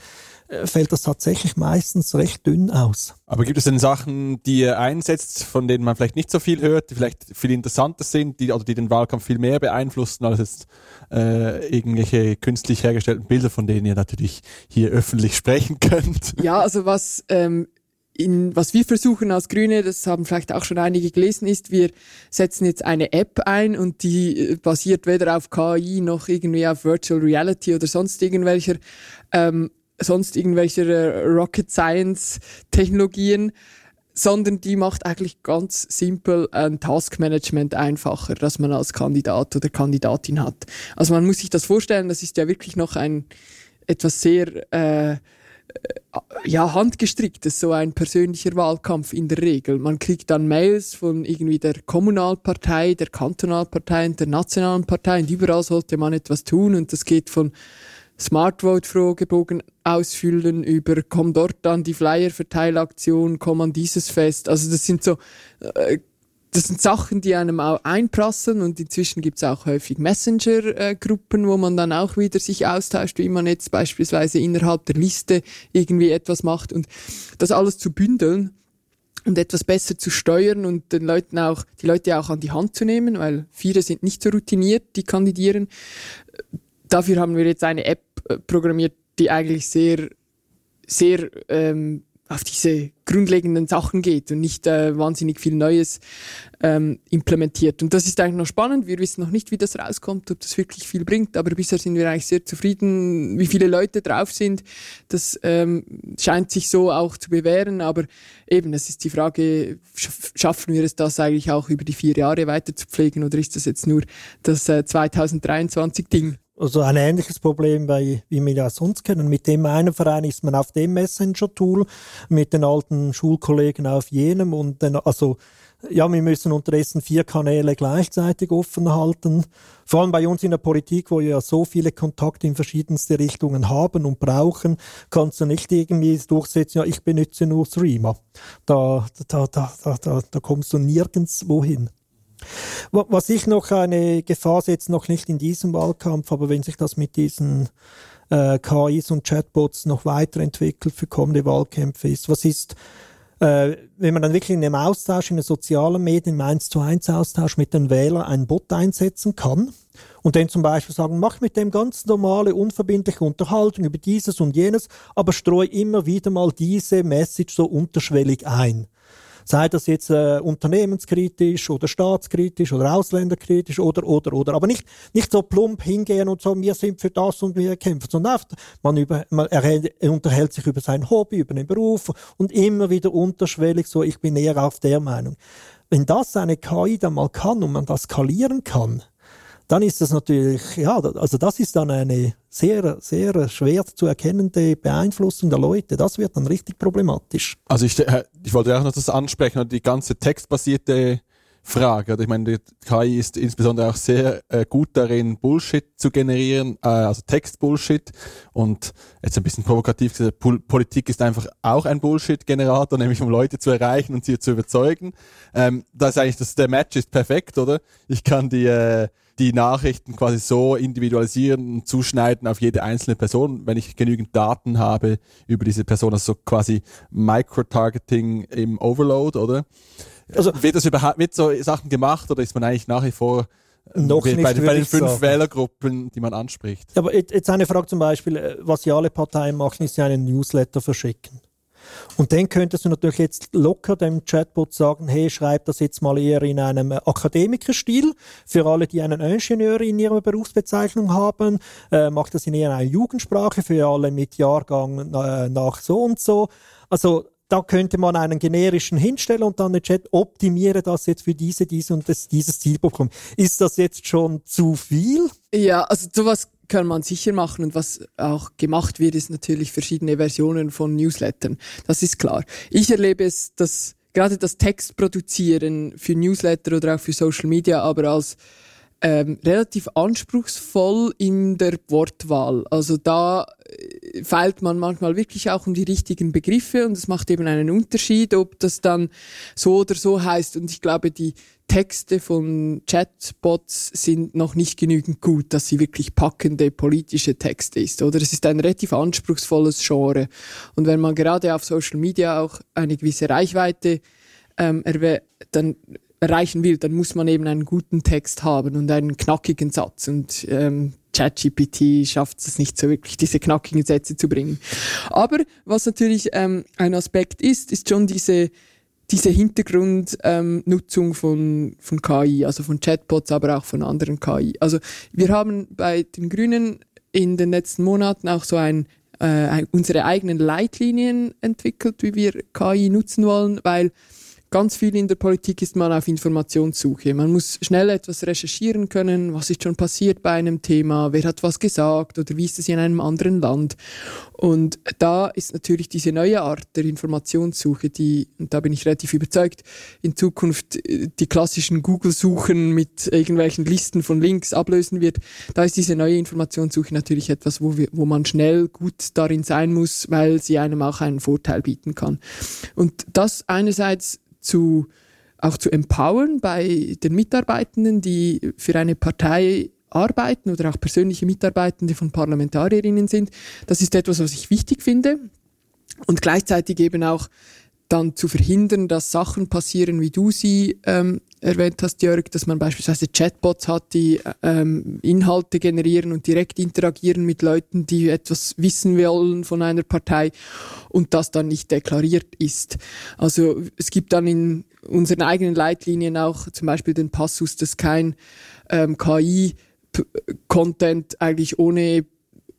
äh, fällt das tatsächlich meistens recht dünn aus. Aber gibt es denn Sachen, die ihr einsetzt, von denen man vielleicht nicht so viel hört, die vielleicht viel interessanter sind, die, oder die den Wahlkampf viel mehr beeinflussen als jetzt äh, irgendwelche künstlich hergestellten Bilder, von denen ihr natürlich hier öffentlich sprechen könnt? Ja, also was ähm, in, was wir versuchen als Grüne, das haben vielleicht auch schon einige gelesen, ist, wir setzen jetzt eine App ein und die äh, basiert weder auf KI noch irgendwie auf Virtual Reality oder sonst irgendwelcher, ähm, sonst irgendwelcher äh, Rocket Science Technologien, sondern die macht eigentlich ganz simpel ein Taskmanagement einfacher, das man als Kandidat oder Kandidatin hat. Also man muss sich das vorstellen, das ist ja wirklich noch ein etwas sehr äh, ja, handgestrickt ist so ein persönlicher Wahlkampf in der Regel. Man kriegt dann Mails von irgendwie der Kommunalpartei, der Kantonalpartei und der nationalen Partei und überall sollte man etwas tun und das geht von Smart Vote Fragebogen ausfüllen über komm dort an die Flyer Verteilaktion, komm an dieses Fest. Also das sind so äh, das sind Sachen, die einem auch einprassen und inzwischen gibt's auch häufig Messenger-Gruppen, wo man dann auch wieder sich austauscht, wie man jetzt beispielsweise innerhalb der Liste irgendwie etwas macht und das alles zu bündeln und etwas besser zu steuern und den Leuten auch, die Leute auch an die Hand zu nehmen, weil viele sind nicht so routiniert, die kandidieren. Dafür haben wir jetzt eine App programmiert, die eigentlich sehr, sehr ähm, auf diese grundlegenden Sachen geht und nicht äh, wahnsinnig viel Neues ähm, implementiert. Und das ist eigentlich noch spannend. Wir wissen noch nicht, wie das rauskommt, ob das wirklich viel bringt, aber bisher sind wir eigentlich sehr zufrieden, wie viele Leute drauf sind. Das ähm, scheint sich so auch zu bewähren, aber eben, es ist die Frage, schaffen wir es das eigentlich auch über die vier Jahre weiter zu pflegen oder ist das jetzt nur das äh, 2023 Ding? Also ein ähnliches Problem, wie, wie wir das sonst kennen. Mit dem einen Verein ist man auf dem Messenger-Tool, mit den alten Schulkollegen auf jenem und dann, also ja, wir müssen unterdessen vier Kanäle gleichzeitig offen halten. Vor allem bei uns in der Politik, wo wir ja so viele Kontakte in verschiedenste Richtungen haben und brauchen, kannst du nicht irgendwie durchsetzen, ja, ich benutze nur Streamer. Da, da, da, da, da, da kommst du nirgends wohin. Was ich noch eine Gefahr setze, noch nicht in diesem Wahlkampf, aber wenn sich das mit diesen äh, KIs und Chatbots noch weiterentwickelt für kommende Wahlkämpfe ist, was ist, äh, wenn man dann wirklich in einem Austausch in den sozialen Medien, im 1 zu 1 Austausch mit den Wählern einen Bot einsetzen kann und dann zum Beispiel sagen, mach mit dem ganz normale, unverbindliche Unterhaltung über dieses und jenes, aber streu immer wieder mal diese Message so unterschwellig ein sei das jetzt äh, unternehmenskritisch oder staatskritisch oder ausländerkritisch oder, oder, oder. Aber nicht, nicht so plump hingehen und so, wir sind für das und wir kämpfen, sondern oft, man, über, man er unterhält sich über sein Hobby, über den Beruf und immer wieder unterschwellig so, ich bin eher auf der Meinung. Wenn das eine KI dann mal kann und man das skalieren kann, dann ist das natürlich, ja, also das ist dann eine sehr, sehr schwer zu erkennende Beeinflussung der Leute. Das wird dann richtig problematisch. Also ich, äh, ich wollte auch noch das ansprechen, die ganze textbasierte Frage. Ich meine, die KI ist insbesondere auch sehr äh, gut darin, Bullshit zu generieren, äh, also Text-Bullshit. Und jetzt ein bisschen provokativ gesagt, Pol Politik ist einfach auch ein Bullshit-Generator, nämlich um Leute zu erreichen und sie zu überzeugen. Ähm, das ist eigentlich, das, der Match ist perfekt, oder? Ich kann die die Nachrichten quasi so individualisieren und zuschneiden auf jede einzelne Person, wenn ich genügend Daten habe über diese Person, also quasi Micro-Targeting im Overload, oder? Also wird das überhaupt mit so Sachen gemacht oder ist man eigentlich nach wie vor noch bei, nicht bei, bei den fünf sagen. Wählergruppen, die man anspricht? Aber jetzt eine Frage zum Beispiel, äh, was ja alle Parteien machen, ist ja einen Newsletter verschicken. Und dann könntest du natürlich jetzt locker dem Chatbot sagen, hey, schreib das jetzt mal eher in einem Akademikerstil. Für alle, die einen Ingenieur in ihrer Berufsbezeichnung haben, äh, mach das in eher einer Jugendsprache, für alle mit Jahrgang äh, nach so und so. Also da könnte man einen generischen hinstellen und dann den Chat optimiere das jetzt für diese, diese und das, dieses Zielpublikum. Ist das jetzt schon zu viel? Ja, also sowas kann man sicher machen und was auch gemacht wird, ist natürlich verschiedene Versionen von Newslettern. Das ist klar. Ich erlebe es, dass gerade das Textproduzieren für Newsletter oder auch für Social Media aber als ähm, relativ anspruchsvoll in der Wortwahl. Also da äh, feilt man manchmal wirklich auch um die richtigen Begriffe und es macht eben einen Unterschied, ob das dann so oder so heißt. Und ich glaube, die Texte von Chatbots sind noch nicht genügend gut, dass sie wirklich packende politische Texte ist. Oder es ist ein relativ anspruchsvolles Genre. Und wenn man gerade auf Social Media auch eine gewisse Reichweite ähm, dann erreichen will, dann muss man eben einen guten Text haben und einen knackigen Satz. Und ähm, ChatGPT schafft es nicht so wirklich, diese knackigen Sätze zu bringen. Aber was natürlich ähm, ein Aspekt ist, ist schon diese diese Hintergrundnutzung ähm, von, von KI, also von Chatbots, aber auch von anderen KI. Also wir haben bei den Grünen in den letzten Monaten auch so ein, äh, unsere eigenen Leitlinien entwickelt, wie wir KI nutzen wollen, weil Ganz viel in der Politik ist man auf Informationssuche. Man muss schnell etwas recherchieren können, was ist schon passiert bei einem Thema, wer hat was gesagt oder wie ist es in einem anderen Land. Und da ist natürlich diese neue Art der Informationssuche, die, und da bin ich relativ überzeugt, in Zukunft äh, die klassischen Google-Suchen mit irgendwelchen Listen von Links ablösen wird. Da ist diese neue Informationssuche natürlich etwas, wo, wir, wo man schnell gut darin sein muss, weil sie einem auch einen Vorteil bieten kann. Und das einerseits zu, auch zu empowern bei den Mitarbeitenden, die für eine Partei arbeiten oder auch persönliche Mitarbeitende von Parlamentarierinnen sind. Das ist etwas, was ich wichtig finde. Und gleichzeitig eben auch dann zu verhindern, dass Sachen passieren, wie du sie ähm, erwähnt hast, Jörg, dass man beispielsweise Chatbots hat, die ähm, Inhalte generieren und direkt interagieren mit Leuten, die etwas wissen wollen von einer Partei und das dann nicht deklariert ist. Also es gibt dann in unseren eigenen Leitlinien auch zum Beispiel den Passus, dass kein ähm, KI-Content eigentlich ohne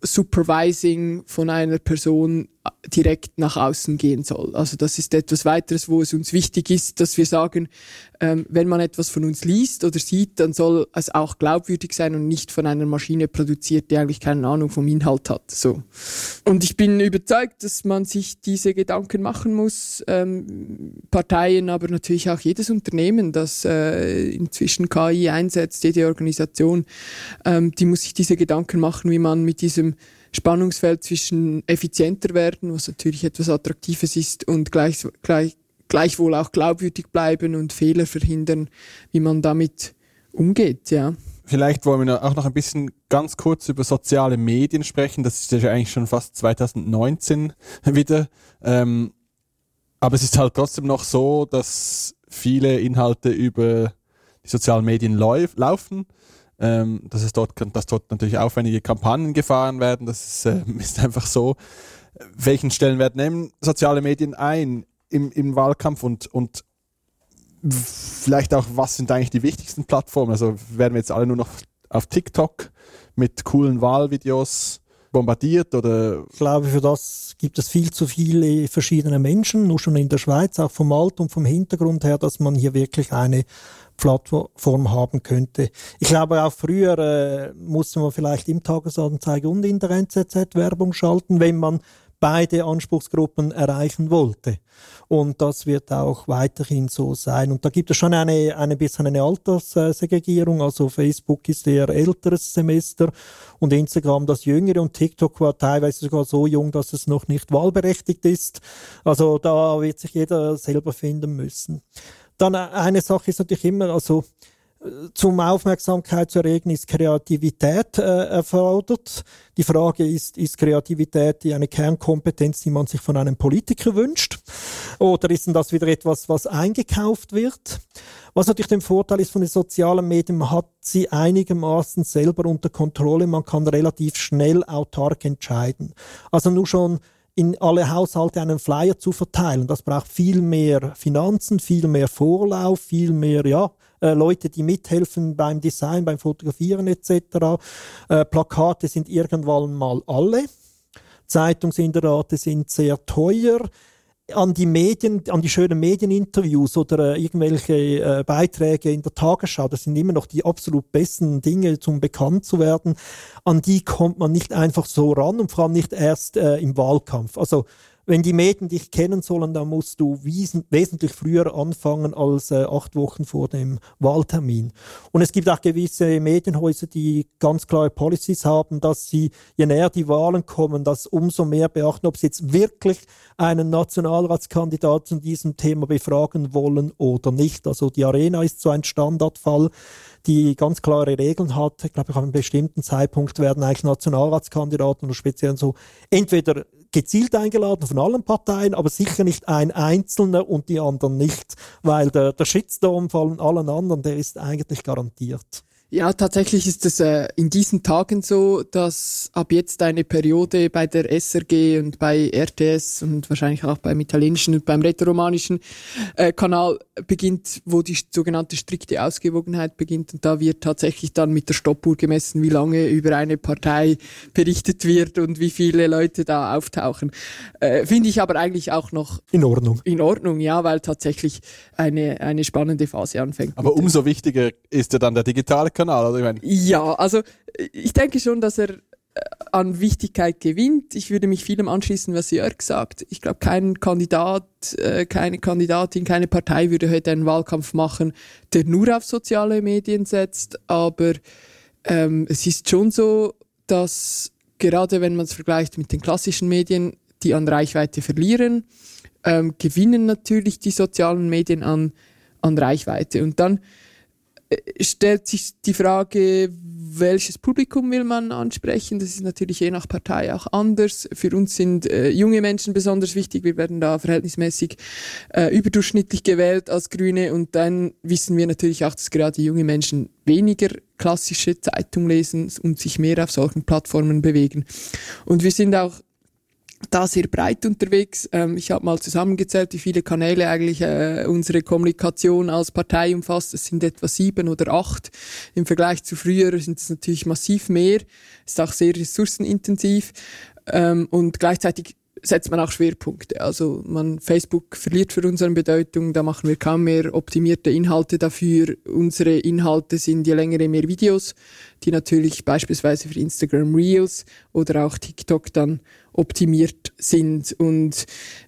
Supervising von einer Person direkt nach außen gehen soll. Also das ist etwas weiteres, wo es uns wichtig ist, dass wir sagen, ähm, wenn man etwas von uns liest oder sieht, dann soll es auch glaubwürdig sein und nicht von einer Maschine produziert, die eigentlich keine Ahnung vom Inhalt hat. So. Und ich bin überzeugt, dass man sich diese Gedanken machen muss, ähm, Parteien, aber natürlich auch jedes Unternehmen, das äh, inzwischen KI einsetzt, jede Organisation, ähm, die muss sich diese Gedanken machen, wie man mit diesem Spannungsfeld zwischen effizienter werden, was natürlich etwas Attraktives ist, und gleich, gleich, gleichwohl auch glaubwürdig bleiben und Fehler verhindern, wie man damit umgeht, ja. Vielleicht wollen wir auch noch ein bisschen ganz kurz über soziale Medien sprechen. Das ist ja eigentlich schon fast 2019 wieder. Ähm, aber es ist halt trotzdem noch so, dass viele Inhalte über die sozialen Medien laufen ähm, dass es dort, dass dort natürlich aufwendige Kampagnen gefahren werden. Das ist, äh, ist einfach so. Welchen Stellenwert nehmen soziale Medien ein im, im Wahlkampf und, und vielleicht auch, was sind eigentlich die wichtigsten Plattformen? Also werden wir jetzt alle nur noch auf TikTok mit coolen Wahlvideos bombardiert oder? Ich glaube, für das gibt es viel zu viele verschiedene Menschen, nur schon in der Schweiz, auch vom Alter und vom Hintergrund her, dass man hier wirklich eine Plattform haben könnte. Ich glaube, auch früher äh, musste man vielleicht im Tagesanzeiger und in der NZZ Werbung schalten, wenn man beide Anspruchsgruppen erreichen wollte. Und das wird auch weiterhin so sein. Und da gibt es schon eine, eine bisschen eine Alterssegregierung. Also Facebook ist eher älteres Semester und Instagram das jüngere und TikTok war teilweise sogar so jung, dass es noch nicht wahlberechtigt ist. Also da wird sich jeder selber finden müssen. Dann äh, eine Sache ist natürlich immer, also äh, zum Aufmerksamkeit zu erregen ist Kreativität äh, erfordert. Die Frage ist, ist Kreativität eine Kernkompetenz, die man sich von einem Politiker wünscht? Oder ist denn das wieder etwas, was eingekauft wird? Was natürlich den Vorteil ist von den sozialen Medien, man hat sie einigermaßen selber unter Kontrolle, man kann relativ schnell autark entscheiden. Also nur schon in alle Haushalte einen Flyer zu verteilen. Das braucht viel mehr Finanzen, viel mehr Vorlauf, viel mehr, ja, äh, Leute, die mithelfen beim Design, beim Fotografieren etc. Äh, Plakate sind irgendwann mal alle. Zeitungsinserate sind sehr teuer an die Medien, an die schönen Medieninterviews oder äh, irgendwelche äh, Beiträge in der Tagesschau, das sind immer noch die absolut besten Dinge, zum bekannt zu werden. An die kommt man nicht einfach so ran und vor allem nicht erst äh, im Wahlkampf. Also wenn die Medien dich kennen sollen, dann musst du wesentlich früher anfangen als äh, acht Wochen vor dem Wahltermin. Und es gibt auch gewisse Medienhäuser, die ganz klare Policies haben, dass sie, je näher die Wahlen kommen, das umso mehr beachten, ob sie jetzt wirklich einen Nationalratskandidat zu diesem Thema befragen wollen oder nicht. Also die Arena ist so ein Standardfall die ganz klare Regeln hat. Ich glaube, an einem bestimmten Zeitpunkt werden eigentlich Nationalratskandidaten oder speziell so entweder gezielt eingeladen von allen Parteien, aber sicher nicht ein Einzelner und die anderen nicht, weil der, der Shitstorm von allen anderen, der ist eigentlich garantiert. Ja, tatsächlich ist es äh, in diesen Tagen so, dass ab jetzt eine Periode bei der SRG und bei RTS und wahrscheinlich auch beim italienischen und beim rätoromanischen äh, Kanal beginnt, wo die sogenannte strikte Ausgewogenheit beginnt. Und da wird tatsächlich dann mit der Stoppuhr gemessen, wie lange über eine Partei berichtet wird und wie viele Leute da auftauchen. Äh, Finde ich aber eigentlich auch noch in Ordnung. In Ordnung, ja, weil tatsächlich eine, eine spannende Phase anfängt. Aber umso wichtiger ist ja dann der digitale Kanal Kanal, oder? Ich meine. Ja, also ich denke schon, dass er äh, an Wichtigkeit gewinnt. Ich würde mich vielem anschließen, was Jörg sagt. Ich glaube, kein Kandidat, äh, keine Kandidatin, keine Partei würde heute einen Wahlkampf machen, der nur auf soziale Medien setzt. Aber ähm, es ist schon so, dass gerade wenn man es vergleicht mit den klassischen Medien, die an Reichweite verlieren, ähm, gewinnen natürlich die sozialen Medien an, an Reichweite. Und dann stellt sich die Frage, welches Publikum will man ansprechen? Das ist natürlich je nach Partei auch anders. Für uns sind äh, junge Menschen besonders wichtig. Wir werden da verhältnismäßig äh, überdurchschnittlich gewählt als Grüne. Und dann wissen wir natürlich auch, dass gerade junge Menschen weniger klassische Zeitung lesen und sich mehr auf solchen Plattformen bewegen. Und wir sind auch da sehr breit unterwegs. Ähm, ich habe mal zusammengezählt, wie viele Kanäle eigentlich äh, unsere Kommunikation als Partei umfasst. Es sind etwa sieben oder acht. Im Vergleich zu früher sind es natürlich massiv mehr. Ist auch sehr ressourcenintensiv. Ähm, und gleichzeitig setzt man auch Schwerpunkte. Also man, Facebook verliert für unsere Bedeutung, da machen wir kaum mehr optimierte Inhalte dafür. Unsere Inhalte sind je länger, je mehr Videos, die natürlich beispielsweise für Instagram Reels oder auch TikTok dann optimiert sind. Und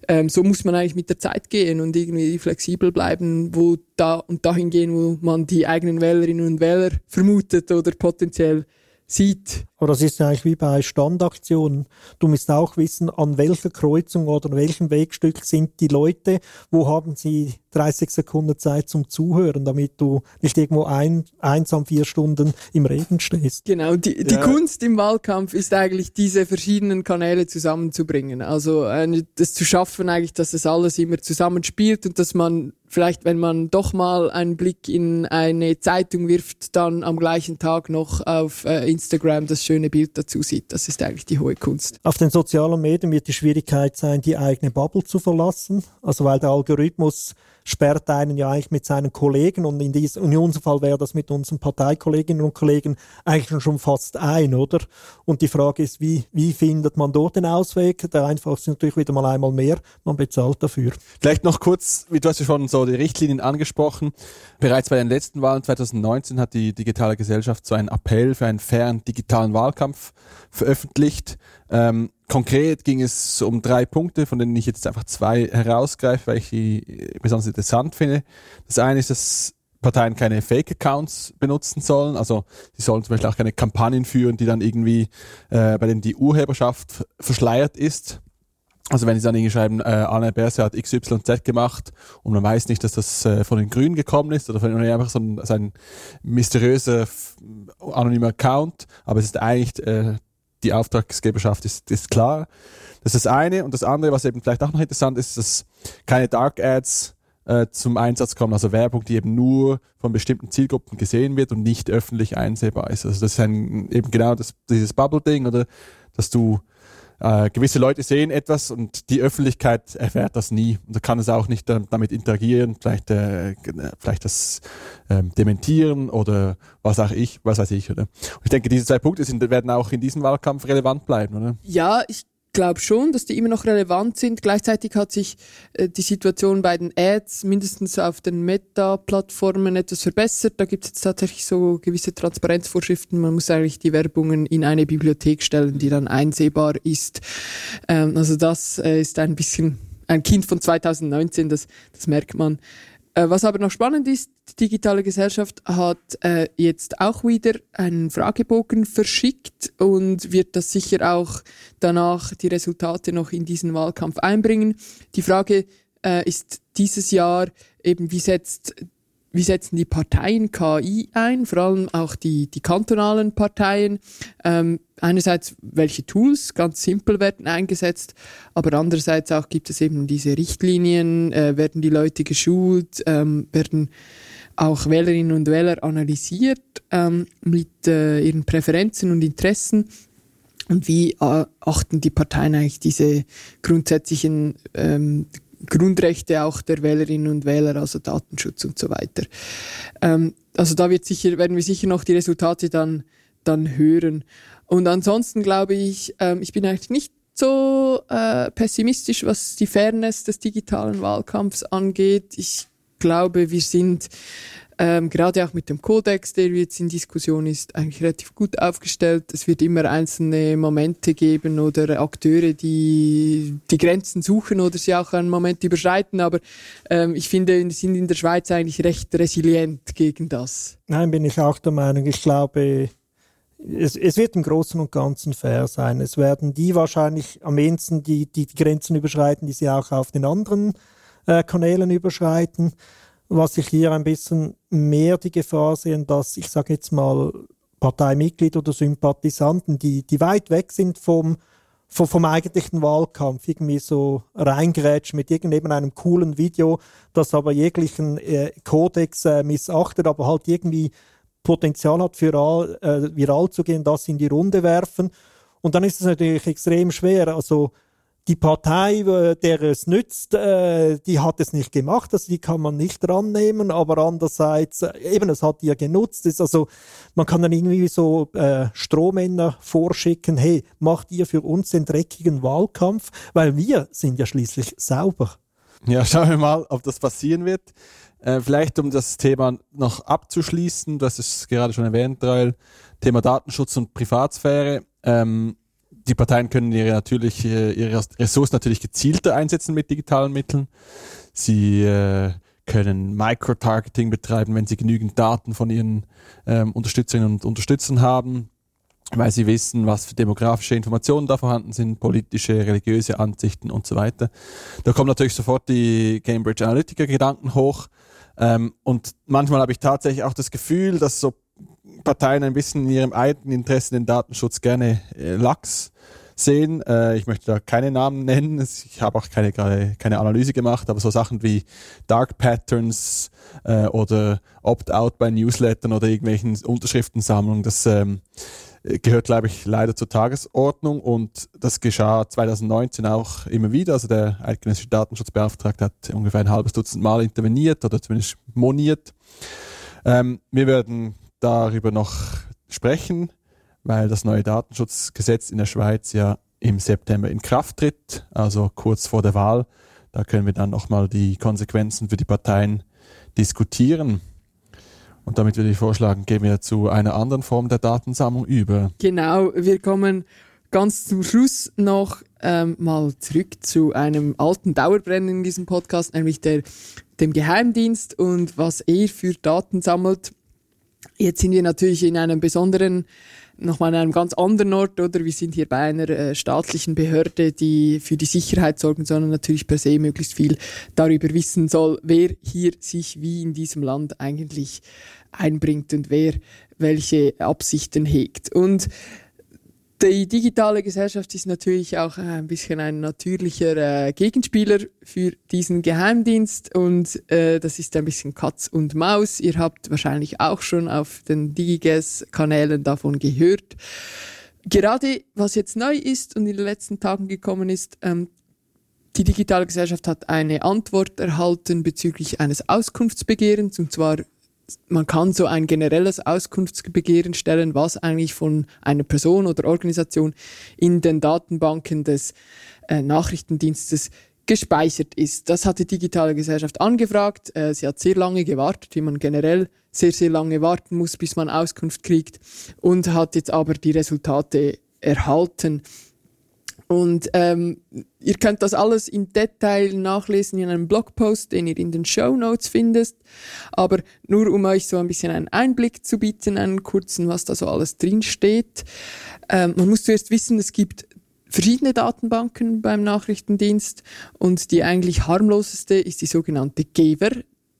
ähm, so muss man eigentlich mit der Zeit gehen und irgendwie flexibel bleiben, wo da und dahin gehen, wo man die eigenen Wählerinnen und Wähler vermutet oder potenziell sieht. Aber das ist ja eigentlich wie bei Standaktionen. Du musst auch wissen, an welcher Kreuzung oder an welchem Wegstück sind die Leute, wo haben sie 30 Sekunden Zeit zum Zuhören, damit du nicht irgendwo ein, einsam vier Stunden im Regen stehst. Genau, die, die ja. Kunst im Wahlkampf ist eigentlich, diese verschiedenen Kanäle zusammenzubringen. Also äh, das zu schaffen eigentlich, dass das alles immer zusammenspielt und dass man vielleicht, wenn man doch mal einen Blick in eine Zeitung wirft, dann am gleichen Tag noch auf äh, Instagram das schöne Bild dazu sieht. Das ist eigentlich die hohe Kunst. Auf den sozialen Medien wird die Schwierigkeit sein, die eigene Bubble zu verlassen. Also weil der Algorithmus sperrt einen ja eigentlich mit seinen Kollegen und in, diesem, in unserem Fall wäre das mit unseren Parteikolleginnen und Kollegen eigentlich schon fast ein, oder? Und die Frage ist, wie, wie findet man dort den Ausweg? Der einfachste ist natürlich wieder mal einmal mehr, man bezahlt dafür. Vielleicht noch kurz, wie du hast ja schon so die Richtlinien angesprochen. Bereits bei den letzten Wahlen 2019 hat die digitale Gesellschaft so einen Appell für einen fairen digitalen Wahlkampf veröffentlicht. Ähm, Konkret ging es um drei Punkte, von denen ich jetzt einfach zwei herausgreife, weil ich die besonders interessant finde. Das eine ist, dass Parteien keine Fake-Accounts benutzen sollen. Also sie sollen zum Beispiel auch keine Kampagnen führen, die dann irgendwie, äh, bei denen die Urheberschaft verschleiert ist. Also wenn sie dann irgendwie schreiben, äh, Anne Berse hat XYZ gemacht und man weiß nicht, dass das äh, von den Grünen gekommen ist oder von einfach so ein, so ein mysteriöser anonymer Account, aber es ist eigentlich äh, die Auftragsgeberschaft ist, ist klar. Das ist das eine. Und das andere, was eben vielleicht auch noch interessant ist, dass keine Dark Ads äh, zum Einsatz kommen, also Werbung, die eben nur von bestimmten Zielgruppen gesehen wird und nicht öffentlich einsehbar ist. Also das ist ein, eben genau das, dieses Bubble-Ding oder dass du äh, gewisse Leute sehen etwas und die Öffentlichkeit erfährt das nie und kann es auch nicht äh, damit interagieren, vielleicht, äh, vielleicht das ähm, dementieren oder was auch ich, was weiß ich, oder? Und ich denke, diese zwei Punkte sind, werden auch in diesem Wahlkampf relevant bleiben, oder? Ja, ich glaube schon, dass die immer noch relevant sind. Gleichzeitig hat sich äh, die Situation bei den Ads mindestens auf den Meta-Plattformen etwas verbessert. Da gibt es jetzt tatsächlich so gewisse Transparenzvorschriften. Man muss eigentlich die Werbungen in eine Bibliothek stellen, die dann einsehbar ist. Ähm, also das äh, ist ein bisschen ein Kind von 2019, das, das merkt man. Äh, was aber noch spannend ist, die digitale Gesellschaft hat äh, jetzt auch wieder einen Fragebogen verschickt und wird das sicher auch danach die Resultate noch in diesen Wahlkampf einbringen. Die Frage äh, ist dieses Jahr eben, wie setzt wie setzen die Parteien KI ein, vor allem auch die, die kantonalen Parteien. Ähm, einerseits, welche Tools ganz simpel werden eingesetzt, aber andererseits auch gibt es eben diese Richtlinien, äh, werden die Leute geschult, ähm, werden auch Wählerinnen und Wähler analysiert ähm, mit äh, ihren Präferenzen und Interessen. Und wie äh, achten die Parteien eigentlich diese grundsätzlichen ähm, Grundrechte auch der Wählerinnen und Wähler, also Datenschutz und so weiter. Ähm, also da wird sicher, werden wir sicher noch die Resultate dann, dann hören. Und ansonsten glaube ich, ähm, ich bin eigentlich nicht so äh, pessimistisch, was die Fairness des digitalen Wahlkampfs angeht. Ich glaube, wir sind ähm, gerade auch mit dem Kodex, der jetzt in Diskussion ist, eigentlich relativ gut aufgestellt. Es wird immer einzelne Momente geben oder Akteure, die die Grenzen suchen oder sie auch einen Moment überschreiten. Aber ähm, ich finde, wir sind in der Schweiz eigentlich recht resilient gegen das. Nein, bin ich auch der Meinung. Ich glaube, es, es, wird im Großen und Ganzen fair sein. Es werden die wahrscheinlich am ehesten die, die, die Grenzen überschreiten, die sie auch auf den anderen äh, Kanälen überschreiten was ich hier ein bisschen mehr die Gefahr sehe, dass ich sage jetzt mal Parteimitglieder oder Sympathisanten, die, die weit weg sind vom, vom, vom eigentlichen Wahlkampf, irgendwie so reingrätschen mit irgendeinem coolen Video, das aber jeglichen äh, Kodex äh, missachtet, aber halt irgendwie Potenzial hat, für all, äh, viral zu gehen, das in die Runde werfen. Und dann ist es natürlich extrem schwer. Also die Partei, der es nützt, äh, die hat es nicht gemacht, also die kann man nicht rannehmen, aber andererseits, äh, eben, es hat ihr genutzt. Ist also, man kann dann irgendwie so äh, Strohmänner vorschicken, hey, macht ihr für uns den dreckigen Wahlkampf, weil wir sind ja schließlich sauber. Ja, schauen wir mal, ob das passieren wird. Äh, vielleicht, um das Thema noch abzuschließen, das ist gerade schon erwähnt, Rael, Thema Datenschutz und Privatsphäre. Ähm, die Parteien können ihre natürlich äh, ihre Ressourcen natürlich gezielter einsetzen mit digitalen Mitteln. Sie äh, können Micro-Targeting betreiben, wenn sie genügend Daten von ihren ähm, Unterstützerinnen und Unterstützern haben, weil sie wissen, was für demografische Informationen da vorhanden sind, politische, religiöse Ansichten und so weiter. Da kommen natürlich sofort die Cambridge Analytica-Gedanken hoch. Ähm, und manchmal habe ich tatsächlich auch das Gefühl, dass so Parteien ein bisschen in ihrem eigenen Interesse den Datenschutz gerne äh, lax sehen. Äh, ich möchte da keine Namen nennen. Ich habe auch keine, keine Analyse gemacht, aber so Sachen wie Dark Patterns äh, oder Opt-out bei Newslettern oder irgendwelchen Unterschriftensammlungen, das ähm, gehört, glaube ich, leider zur Tagesordnung und das geschah 2019 auch immer wieder. Also der eidgenössische Datenschutzbeauftragte hat ungefähr ein halbes Dutzend Mal interveniert oder zumindest moniert. Ähm, wir werden darüber noch sprechen weil das neue Datenschutzgesetz in der Schweiz ja im September in Kraft tritt, also kurz vor der Wahl. Da können wir dann nochmal die Konsequenzen für die Parteien diskutieren. Und damit würde ich vorschlagen, gehen wir zu einer anderen Form der Datensammlung über. Genau, wir kommen ganz zum Schluss noch ähm, mal zurück zu einem alten Dauerbrenner in diesem Podcast, nämlich der, dem Geheimdienst und was er für Daten sammelt. Jetzt sind wir natürlich in einem besonderen nochmal an einem ganz anderen Ort, oder? Wir sind hier bei einer äh, staatlichen Behörde, die für die Sicherheit sorgen, sondern natürlich per se möglichst viel darüber wissen soll, wer hier sich wie in diesem Land eigentlich einbringt und wer welche Absichten hegt. Und die digitale Gesellschaft ist natürlich auch ein bisschen ein natürlicher äh, Gegenspieler für diesen Geheimdienst und äh, das ist ein bisschen Katz und Maus. Ihr habt wahrscheinlich auch schon auf den Digigas-Kanälen davon gehört. gerade was jetzt neu ist und in den letzten Tagen gekommen ist, ähm, die digitale Gesellschaft hat eine Antwort erhalten bezüglich eines Auskunftsbegehrens und zwar man kann so ein generelles Auskunftsbegehren stellen, was eigentlich von einer Person oder Organisation in den Datenbanken des äh, Nachrichtendienstes gespeichert ist. Das hat die digitale Gesellschaft angefragt. Äh, sie hat sehr lange gewartet, wie man generell sehr, sehr lange warten muss, bis man Auskunft kriegt und hat jetzt aber die Resultate erhalten. Und ähm, ihr könnt das alles im Detail nachlesen in einem Blogpost, den ihr in den Show Notes findet. Aber nur um euch so ein bisschen einen Einblick zu bieten, einen kurzen, was da so alles drin steht. Ähm, man muss zuerst wissen, es gibt verschiedene Datenbanken beim Nachrichtendienst und die eigentlich harmloseste ist die sogenannte Geber.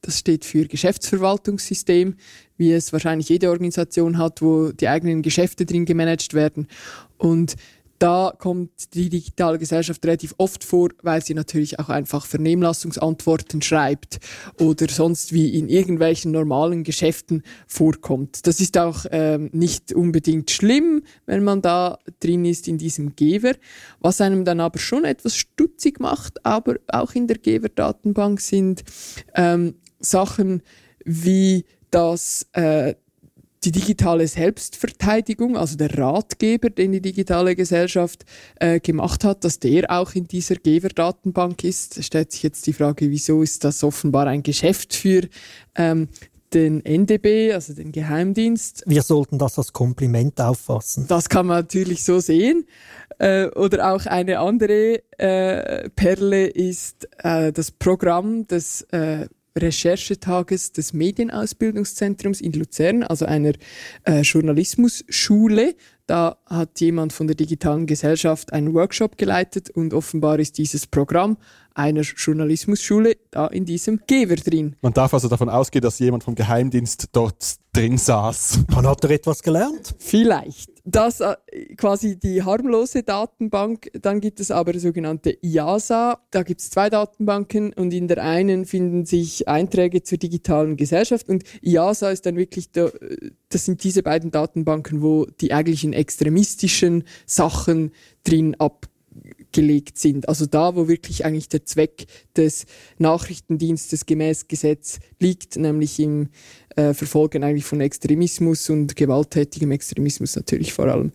Das steht für Geschäftsverwaltungssystem, wie es wahrscheinlich jede Organisation hat, wo die eigenen Geschäfte drin gemanagt werden. Und da kommt die digitale Gesellschaft relativ oft vor, weil sie natürlich auch einfach Vernehmlassungsantworten schreibt oder sonst wie in irgendwelchen normalen Geschäften vorkommt. Das ist auch ähm, nicht unbedingt schlimm, wenn man da drin ist in diesem Geber. Was einem dann aber schon etwas stutzig macht, aber auch in der Geber-Datenbank sind ähm, Sachen wie dass äh, die digitale Selbstverteidigung, also der Ratgeber, den die digitale Gesellschaft äh, gemacht hat, dass der auch in dieser Geberdatenbank ist. Da stellt sich jetzt die Frage, wieso ist das offenbar ein Geschäft für ähm, den NDB, also den Geheimdienst. Wir sollten das als Kompliment auffassen. Das kann man natürlich so sehen. Äh, oder auch eine andere äh, Perle ist äh, das Programm des äh, Recherchetages des Medienausbildungszentrums in Luzern, also einer äh, Journalismusschule. Da hat jemand von der digitalen Gesellschaft einen Workshop geleitet und offenbar ist dieses Programm einer Journalismusschule da in diesem Geber drin. Man darf also davon ausgehen, dass jemand vom Geheimdienst dort drin saß. Man hat er etwas gelernt? Vielleicht. Das äh, quasi die harmlose Datenbank. Dann gibt es aber sogenannte IASA. Da gibt es zwei Datenbanken und in der einen finden sich Einträge zur digitalen Gesellschaft und IASA ist dann wirklich, da, das sind diese beiden Datenbanken, wo die eigentlichen extremistischen Sachen drin ab gelegt sind. Also da, wo wirklich eigentlich der Zweck des Nachrichtendienstes gemäß Gesetz liegt, nämlich im äh, Verfolgen eigentlich von Extremismus und gewalttätigem Extremismus natürlich vor allem.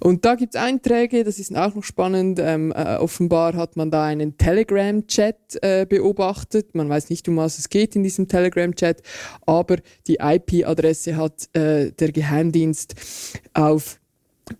Und da gibt es Einträge, das ist auch noch spannend. Ähm, äh, offenbar hat man da einen Telegram-Chat äh, beobachtet. Man weiß nicht, um was es geht in diesem Telegram-Chat, aber die IP-Adresse hat äh, der Geheimdienst auf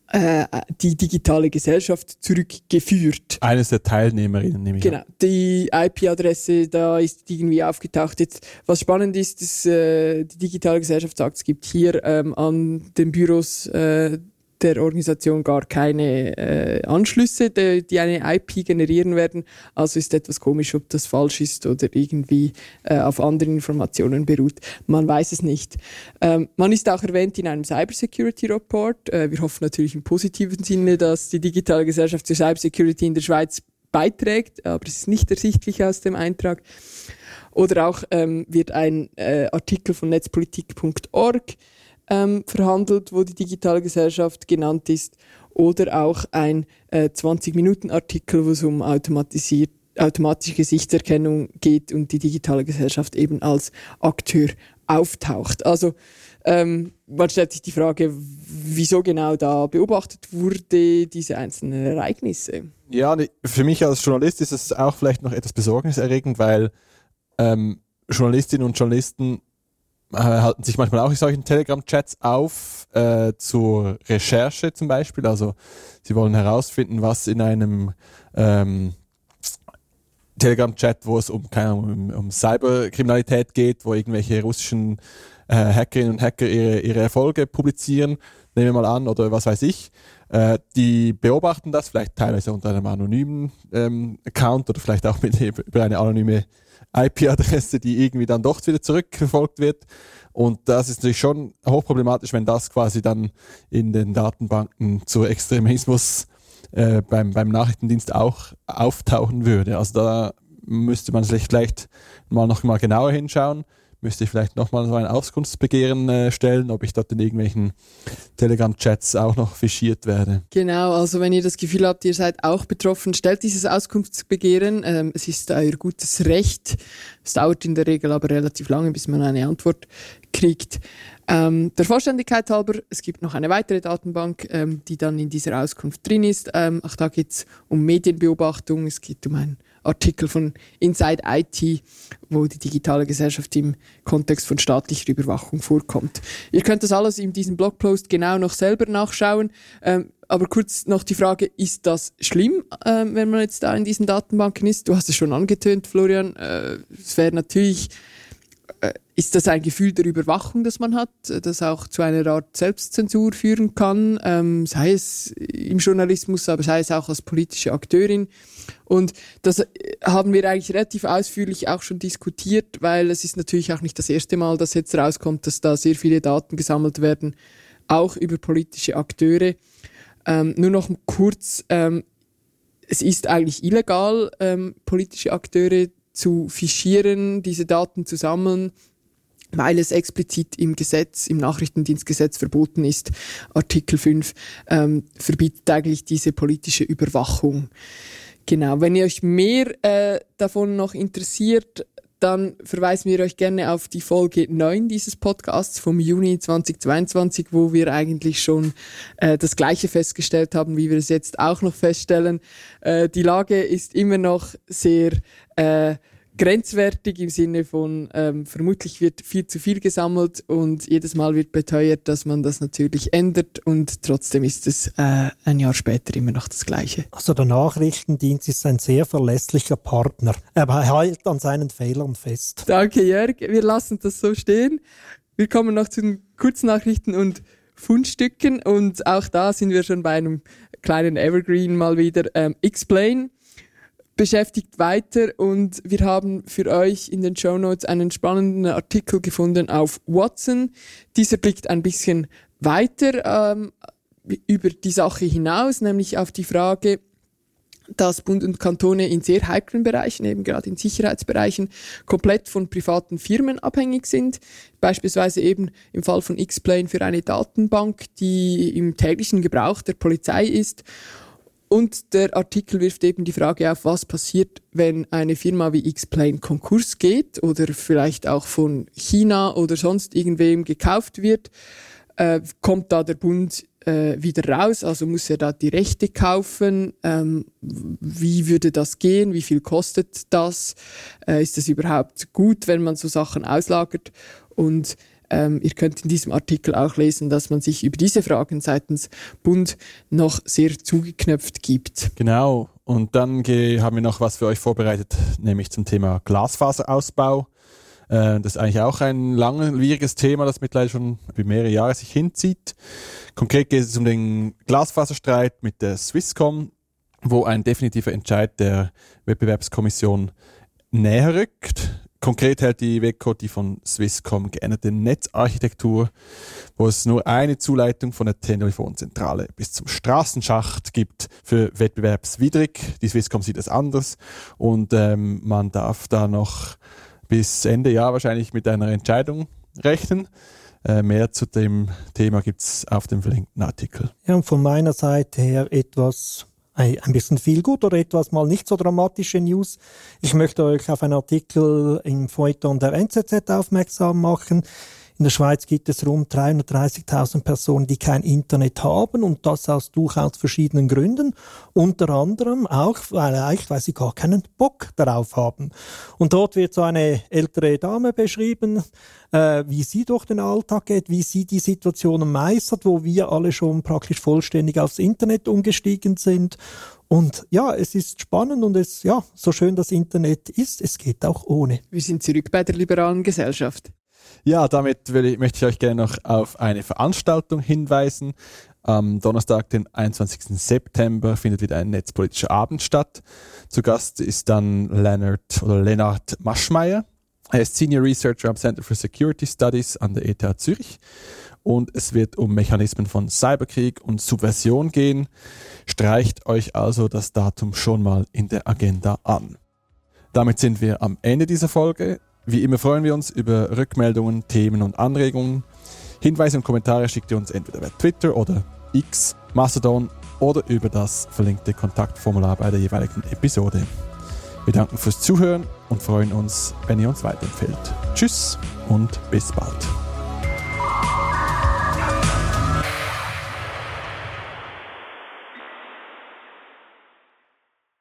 äh, die digitale Gesellschaft zurückgeführt. Eines der Teilnehmerinnen, nehme ich Genau, an. die IP-Adresse, da ist irgendwie aufgetaucht. Jetzt, was spannend ist, dass äh, die digitale Gesellschaft sagt, es gibt hier ähm, an den Büros äh, der Organisation gar keine äh, Anschlüsse, die, die, eine IP generieren werden. Also ist etwas komisch, ob das falsch ist oder irgendwie äh, auf anderen Informationen beruht. Man weiß es nicht. Ähm, man ist auch erwähnt in einem Cybersecurity Report. Äh, wir hoffen natürlich im positiven Sinne, dass die digitale Gesellschaft zur Cybersecurity in der Schweiz beiträgt, aber es ist nicht ersichtlich aus dem Eintrag. Oder auch ähm, wird ein äh, Artikel von netzpolitik.org ähm, verhandelt, wo die digitale Gesellschaft genannt ist, oder auch ein äh, 20-Minuten-Artikel, wo es um automatisiert, automatische Gesichtserkennung geht und die digitale Gesellschaft eben als Akteur auftaucht. Also ähm, man stellt sich die Frage, wieso genau da beobachtet wurde, diese einzelnen Ereignisse. Ja, für mich als Journalist ist es auch vielleicht noch etwas besorgniserregend, weil ähm, Journalistinnen und Journalisten halten sich manchmal auch in solchen Telegram-Chats auf äh, zur Recherche zum Beispiel. Also sie wollen herausfinden, was in einem ähm, Telegram-Chat, wo es um, keine Ahnung, um, um Cyberkriminalität geht, wo irgendwelche russischen äh, Hackerinnen und Hacker ihre, ihre Erfolge publizieren, nehmen wir mal an, oder was weiß ich. Äh, die beobachten das vielleicht teilweise unter einem anonymen ähm, Account oder vielleicht auch mit, über eine anonyme IP-Adresse, die irgendwie dann doch wieder zurückverfolgt wird. Und das ist natürlich schon hochproblematisch, wenn das quasi dann in den Datenbanken zu Extremismus äh, beim, beim Nachrichtendienst auch auftauchen würde. Also da müsste man sich vielleicht mal noch mal genauer hinschauen. Müsste ich vielleicht nochmal so ein Auskunftsbegehren äh, stellen, ob ich dort in irgendwelchen Telegram-Chats auch noch fischiert werde. Genau, also wenn ihr das Gefühl habt, ihr seid auch betroffen, stellt dieses Auskunftsbegehren. Ähm, es ist euer gutes Recht. Es dauert in der Regel aber relativ lange, bis man eine Antwort kriegt. Ähm, der Vollständigkeit halber, es gibt noch eine weitere Datenbank, ähm, die dann in dieser Auskunft drin ist. Ähm, auch da geht es um Medienbeobachtung, es geht um einen Artikel von Inside IT, wo die digitale Gesellschaft im Kontext von staatlicher Überwachung vorkommt. Ihr könnt das alles in diesem Blogpost genau noch selber nachschauen. Ähm, aber kurz noch die Frage, ist das schlimm, äh, wenn man jetzt da in diesen Datenbanken ist? Du hast es schon angetönt, Florian. Äh, es wäre natürlich äh, ist das ein Gefühl der Überwachung, das man hat, das auch zu einer Art Selbstzensur führen kann, ähm, sei es im Journalismus, aber sei es auch als politische Akteurin. Und das äh, haben wir eigentlich relativ ausführlich auch schon diskutiert, weil es ist natürlich auch nicht das erste Mal, dass jetzt rauskommt, dass da sehr viele Daten gesammelt werden, auch über politische Akteure. Ähm, nur noch kurz, ähm, es ist eigentlich illegal, ähm, politische Akteure zu fischieren, diese Daten zu sammeln, weil es explizit im Gesetz, im Nachrichtendienstgesetz verboten ist. Artikel 5 ähm, verbietet eigentlich diese politische Überwachung. Genau, wenn ihr euch mehr äh, davon noch interessiert, dann verweisen wir euch gerne auf die Folge 9 dieses Podcasts vom Juni 2022, wo wir eigentlich schon äh, das Gleiche festgestellt haben, wie wir es jetzt auch noch feststellen. Äh, die Lage ist immer noch sehr äh, grenzwertig im Sinne von ähm, vermutlich wird viel zu viel gesammelt und jedes Mal wird beteuert, dass man das natürlich ändert und trotzdem ist es äh, ein Jahr später immer noch das Gleiche. Also der Nachrichtendienst ist ein sehr verlässlicher Partner. Er hält an seinen Fehlern fest. Danke Jörg, wir lassen das so stehen. Wir kommen noch zu den Kurznachrichten und Fundstücken und auch da sind wir schon bei einem kleinen Evergreen mal wieder. Ähm, Explain beschäftigt weiter und wir haben für euch in den Show Notes einen spannenden Artikel gefunden auf Watson. Dieser blickt ein bisschen weiter ähm, über die Sache hinaus, nämlich auf die Frage, dass Bund und Kantone in sehr heiklen Bereichen, eben gerade in Sicherheitsbereichen, komplett von privaten Firmen abhängig sind. Beispielsweise eben im Fall von X-Plane für eine Datenbank, die im täglichen Gebrauch der Polizei ist und der Artikel wirft eben die Frage auf, was passiert, wenn eine Firma wie X-Plane Konkurs geht oder vielleicht auch von China oder sonst irgendwem gekauft wird. Äh, kommt da der Bund äh, wieder raus? Also muss er da die Rechte kaufen? Ähm, wie würde das gehen? Wie viel kostet das? Äh, ist es überhaupt gut, wenn man so Sachen auslagert? Und ähm, ihr könnt in diesem Artikel auch lesen, dass man sich über diese Fragen seitens Bund noch sehr zugeknöpft gibt. Genau. Und dann haben wir noch was für euch vorbereitet, nämlich zum Thema Glasfaserausbau. Äh, das ist eigentlich auch ein langwieriges Thema, das mittlerweile schon über mehrere Jahre sich hinzieht. Konkret geht es um den Glasfaserstreit mit der Swisscom, wo ein definitiver Entscheid der Wettbewerbskommission näher rückt. Konkret hält die WECO die von Swisscom geänderte Netzarchitektur, wo es nur eine Zuleitung von der Telefonzentrale bis zum Straßenschacht gibt, für wettbewerbswidrig. Die Swisscom sieht es anders und ähm, man darf da noch bis Ende Jahr wahrscheinlich mit einer Entscheidung rechnen. Äh, mehr zu dem Thema gibt es auf dem verlinkten Artikel. Ja, und von meiner Seite her etwas ein bisschen viel gut oder etwas mal nicht so dramatische News. Ich möchte euch auf einen Artikel im Feuilleton der NZZ aufmerksam machen. In der Schweiz gibt es rund 330.000 Personen, die kein Internet haben und das aus durchaus verschiedenen Gründen. Unter anderem auch, weil, weil sie gar keinen Bock darauf haben. Und dort wird so eine ältere Dame beschrieben, äh, wie sie durch den Alltag geht, wie sie die Situationen meistert, wo wir alle schon praktisch vollständig aufs Internet umgestiegen sind. Und ja, es ist spannend und es, ja, so schön das Internet ist, es geht auch ohne. Wir sind zurück bei der liberalen Gesellschaft. Ja, damit ich, möchte ich euch gerne noch auf eine Veranstaltung hinweisen. Am Donnerstag, den 21. September, findet wieder ein netzpolitischer Abend statt. Zu Gast ist dann Leonard oder Lennart Maschmeyer. Er ist Senior Researcher am Center for Security Studies an der ETH Zürich und es wird um Mechanismen von Cyberkrieg und Subversion gehen. Streicht euch also das Datum schon mal in der Agenda an. Damit sind wir am Ende dieser Folge. Wie immer freuen wir uns über Rückmeldungen, Themen und Anregungen. Hinweise und Kommentare schickt ihr uns entweder bei Twitter oder X, Mastodon oder über das verlinkte Kontaktformular bei der jeweiligen Episode. Wir danken fürs Zuhören und freuen uns, wenn ihr uns weiterempfehlt. Tschüss und bis bald.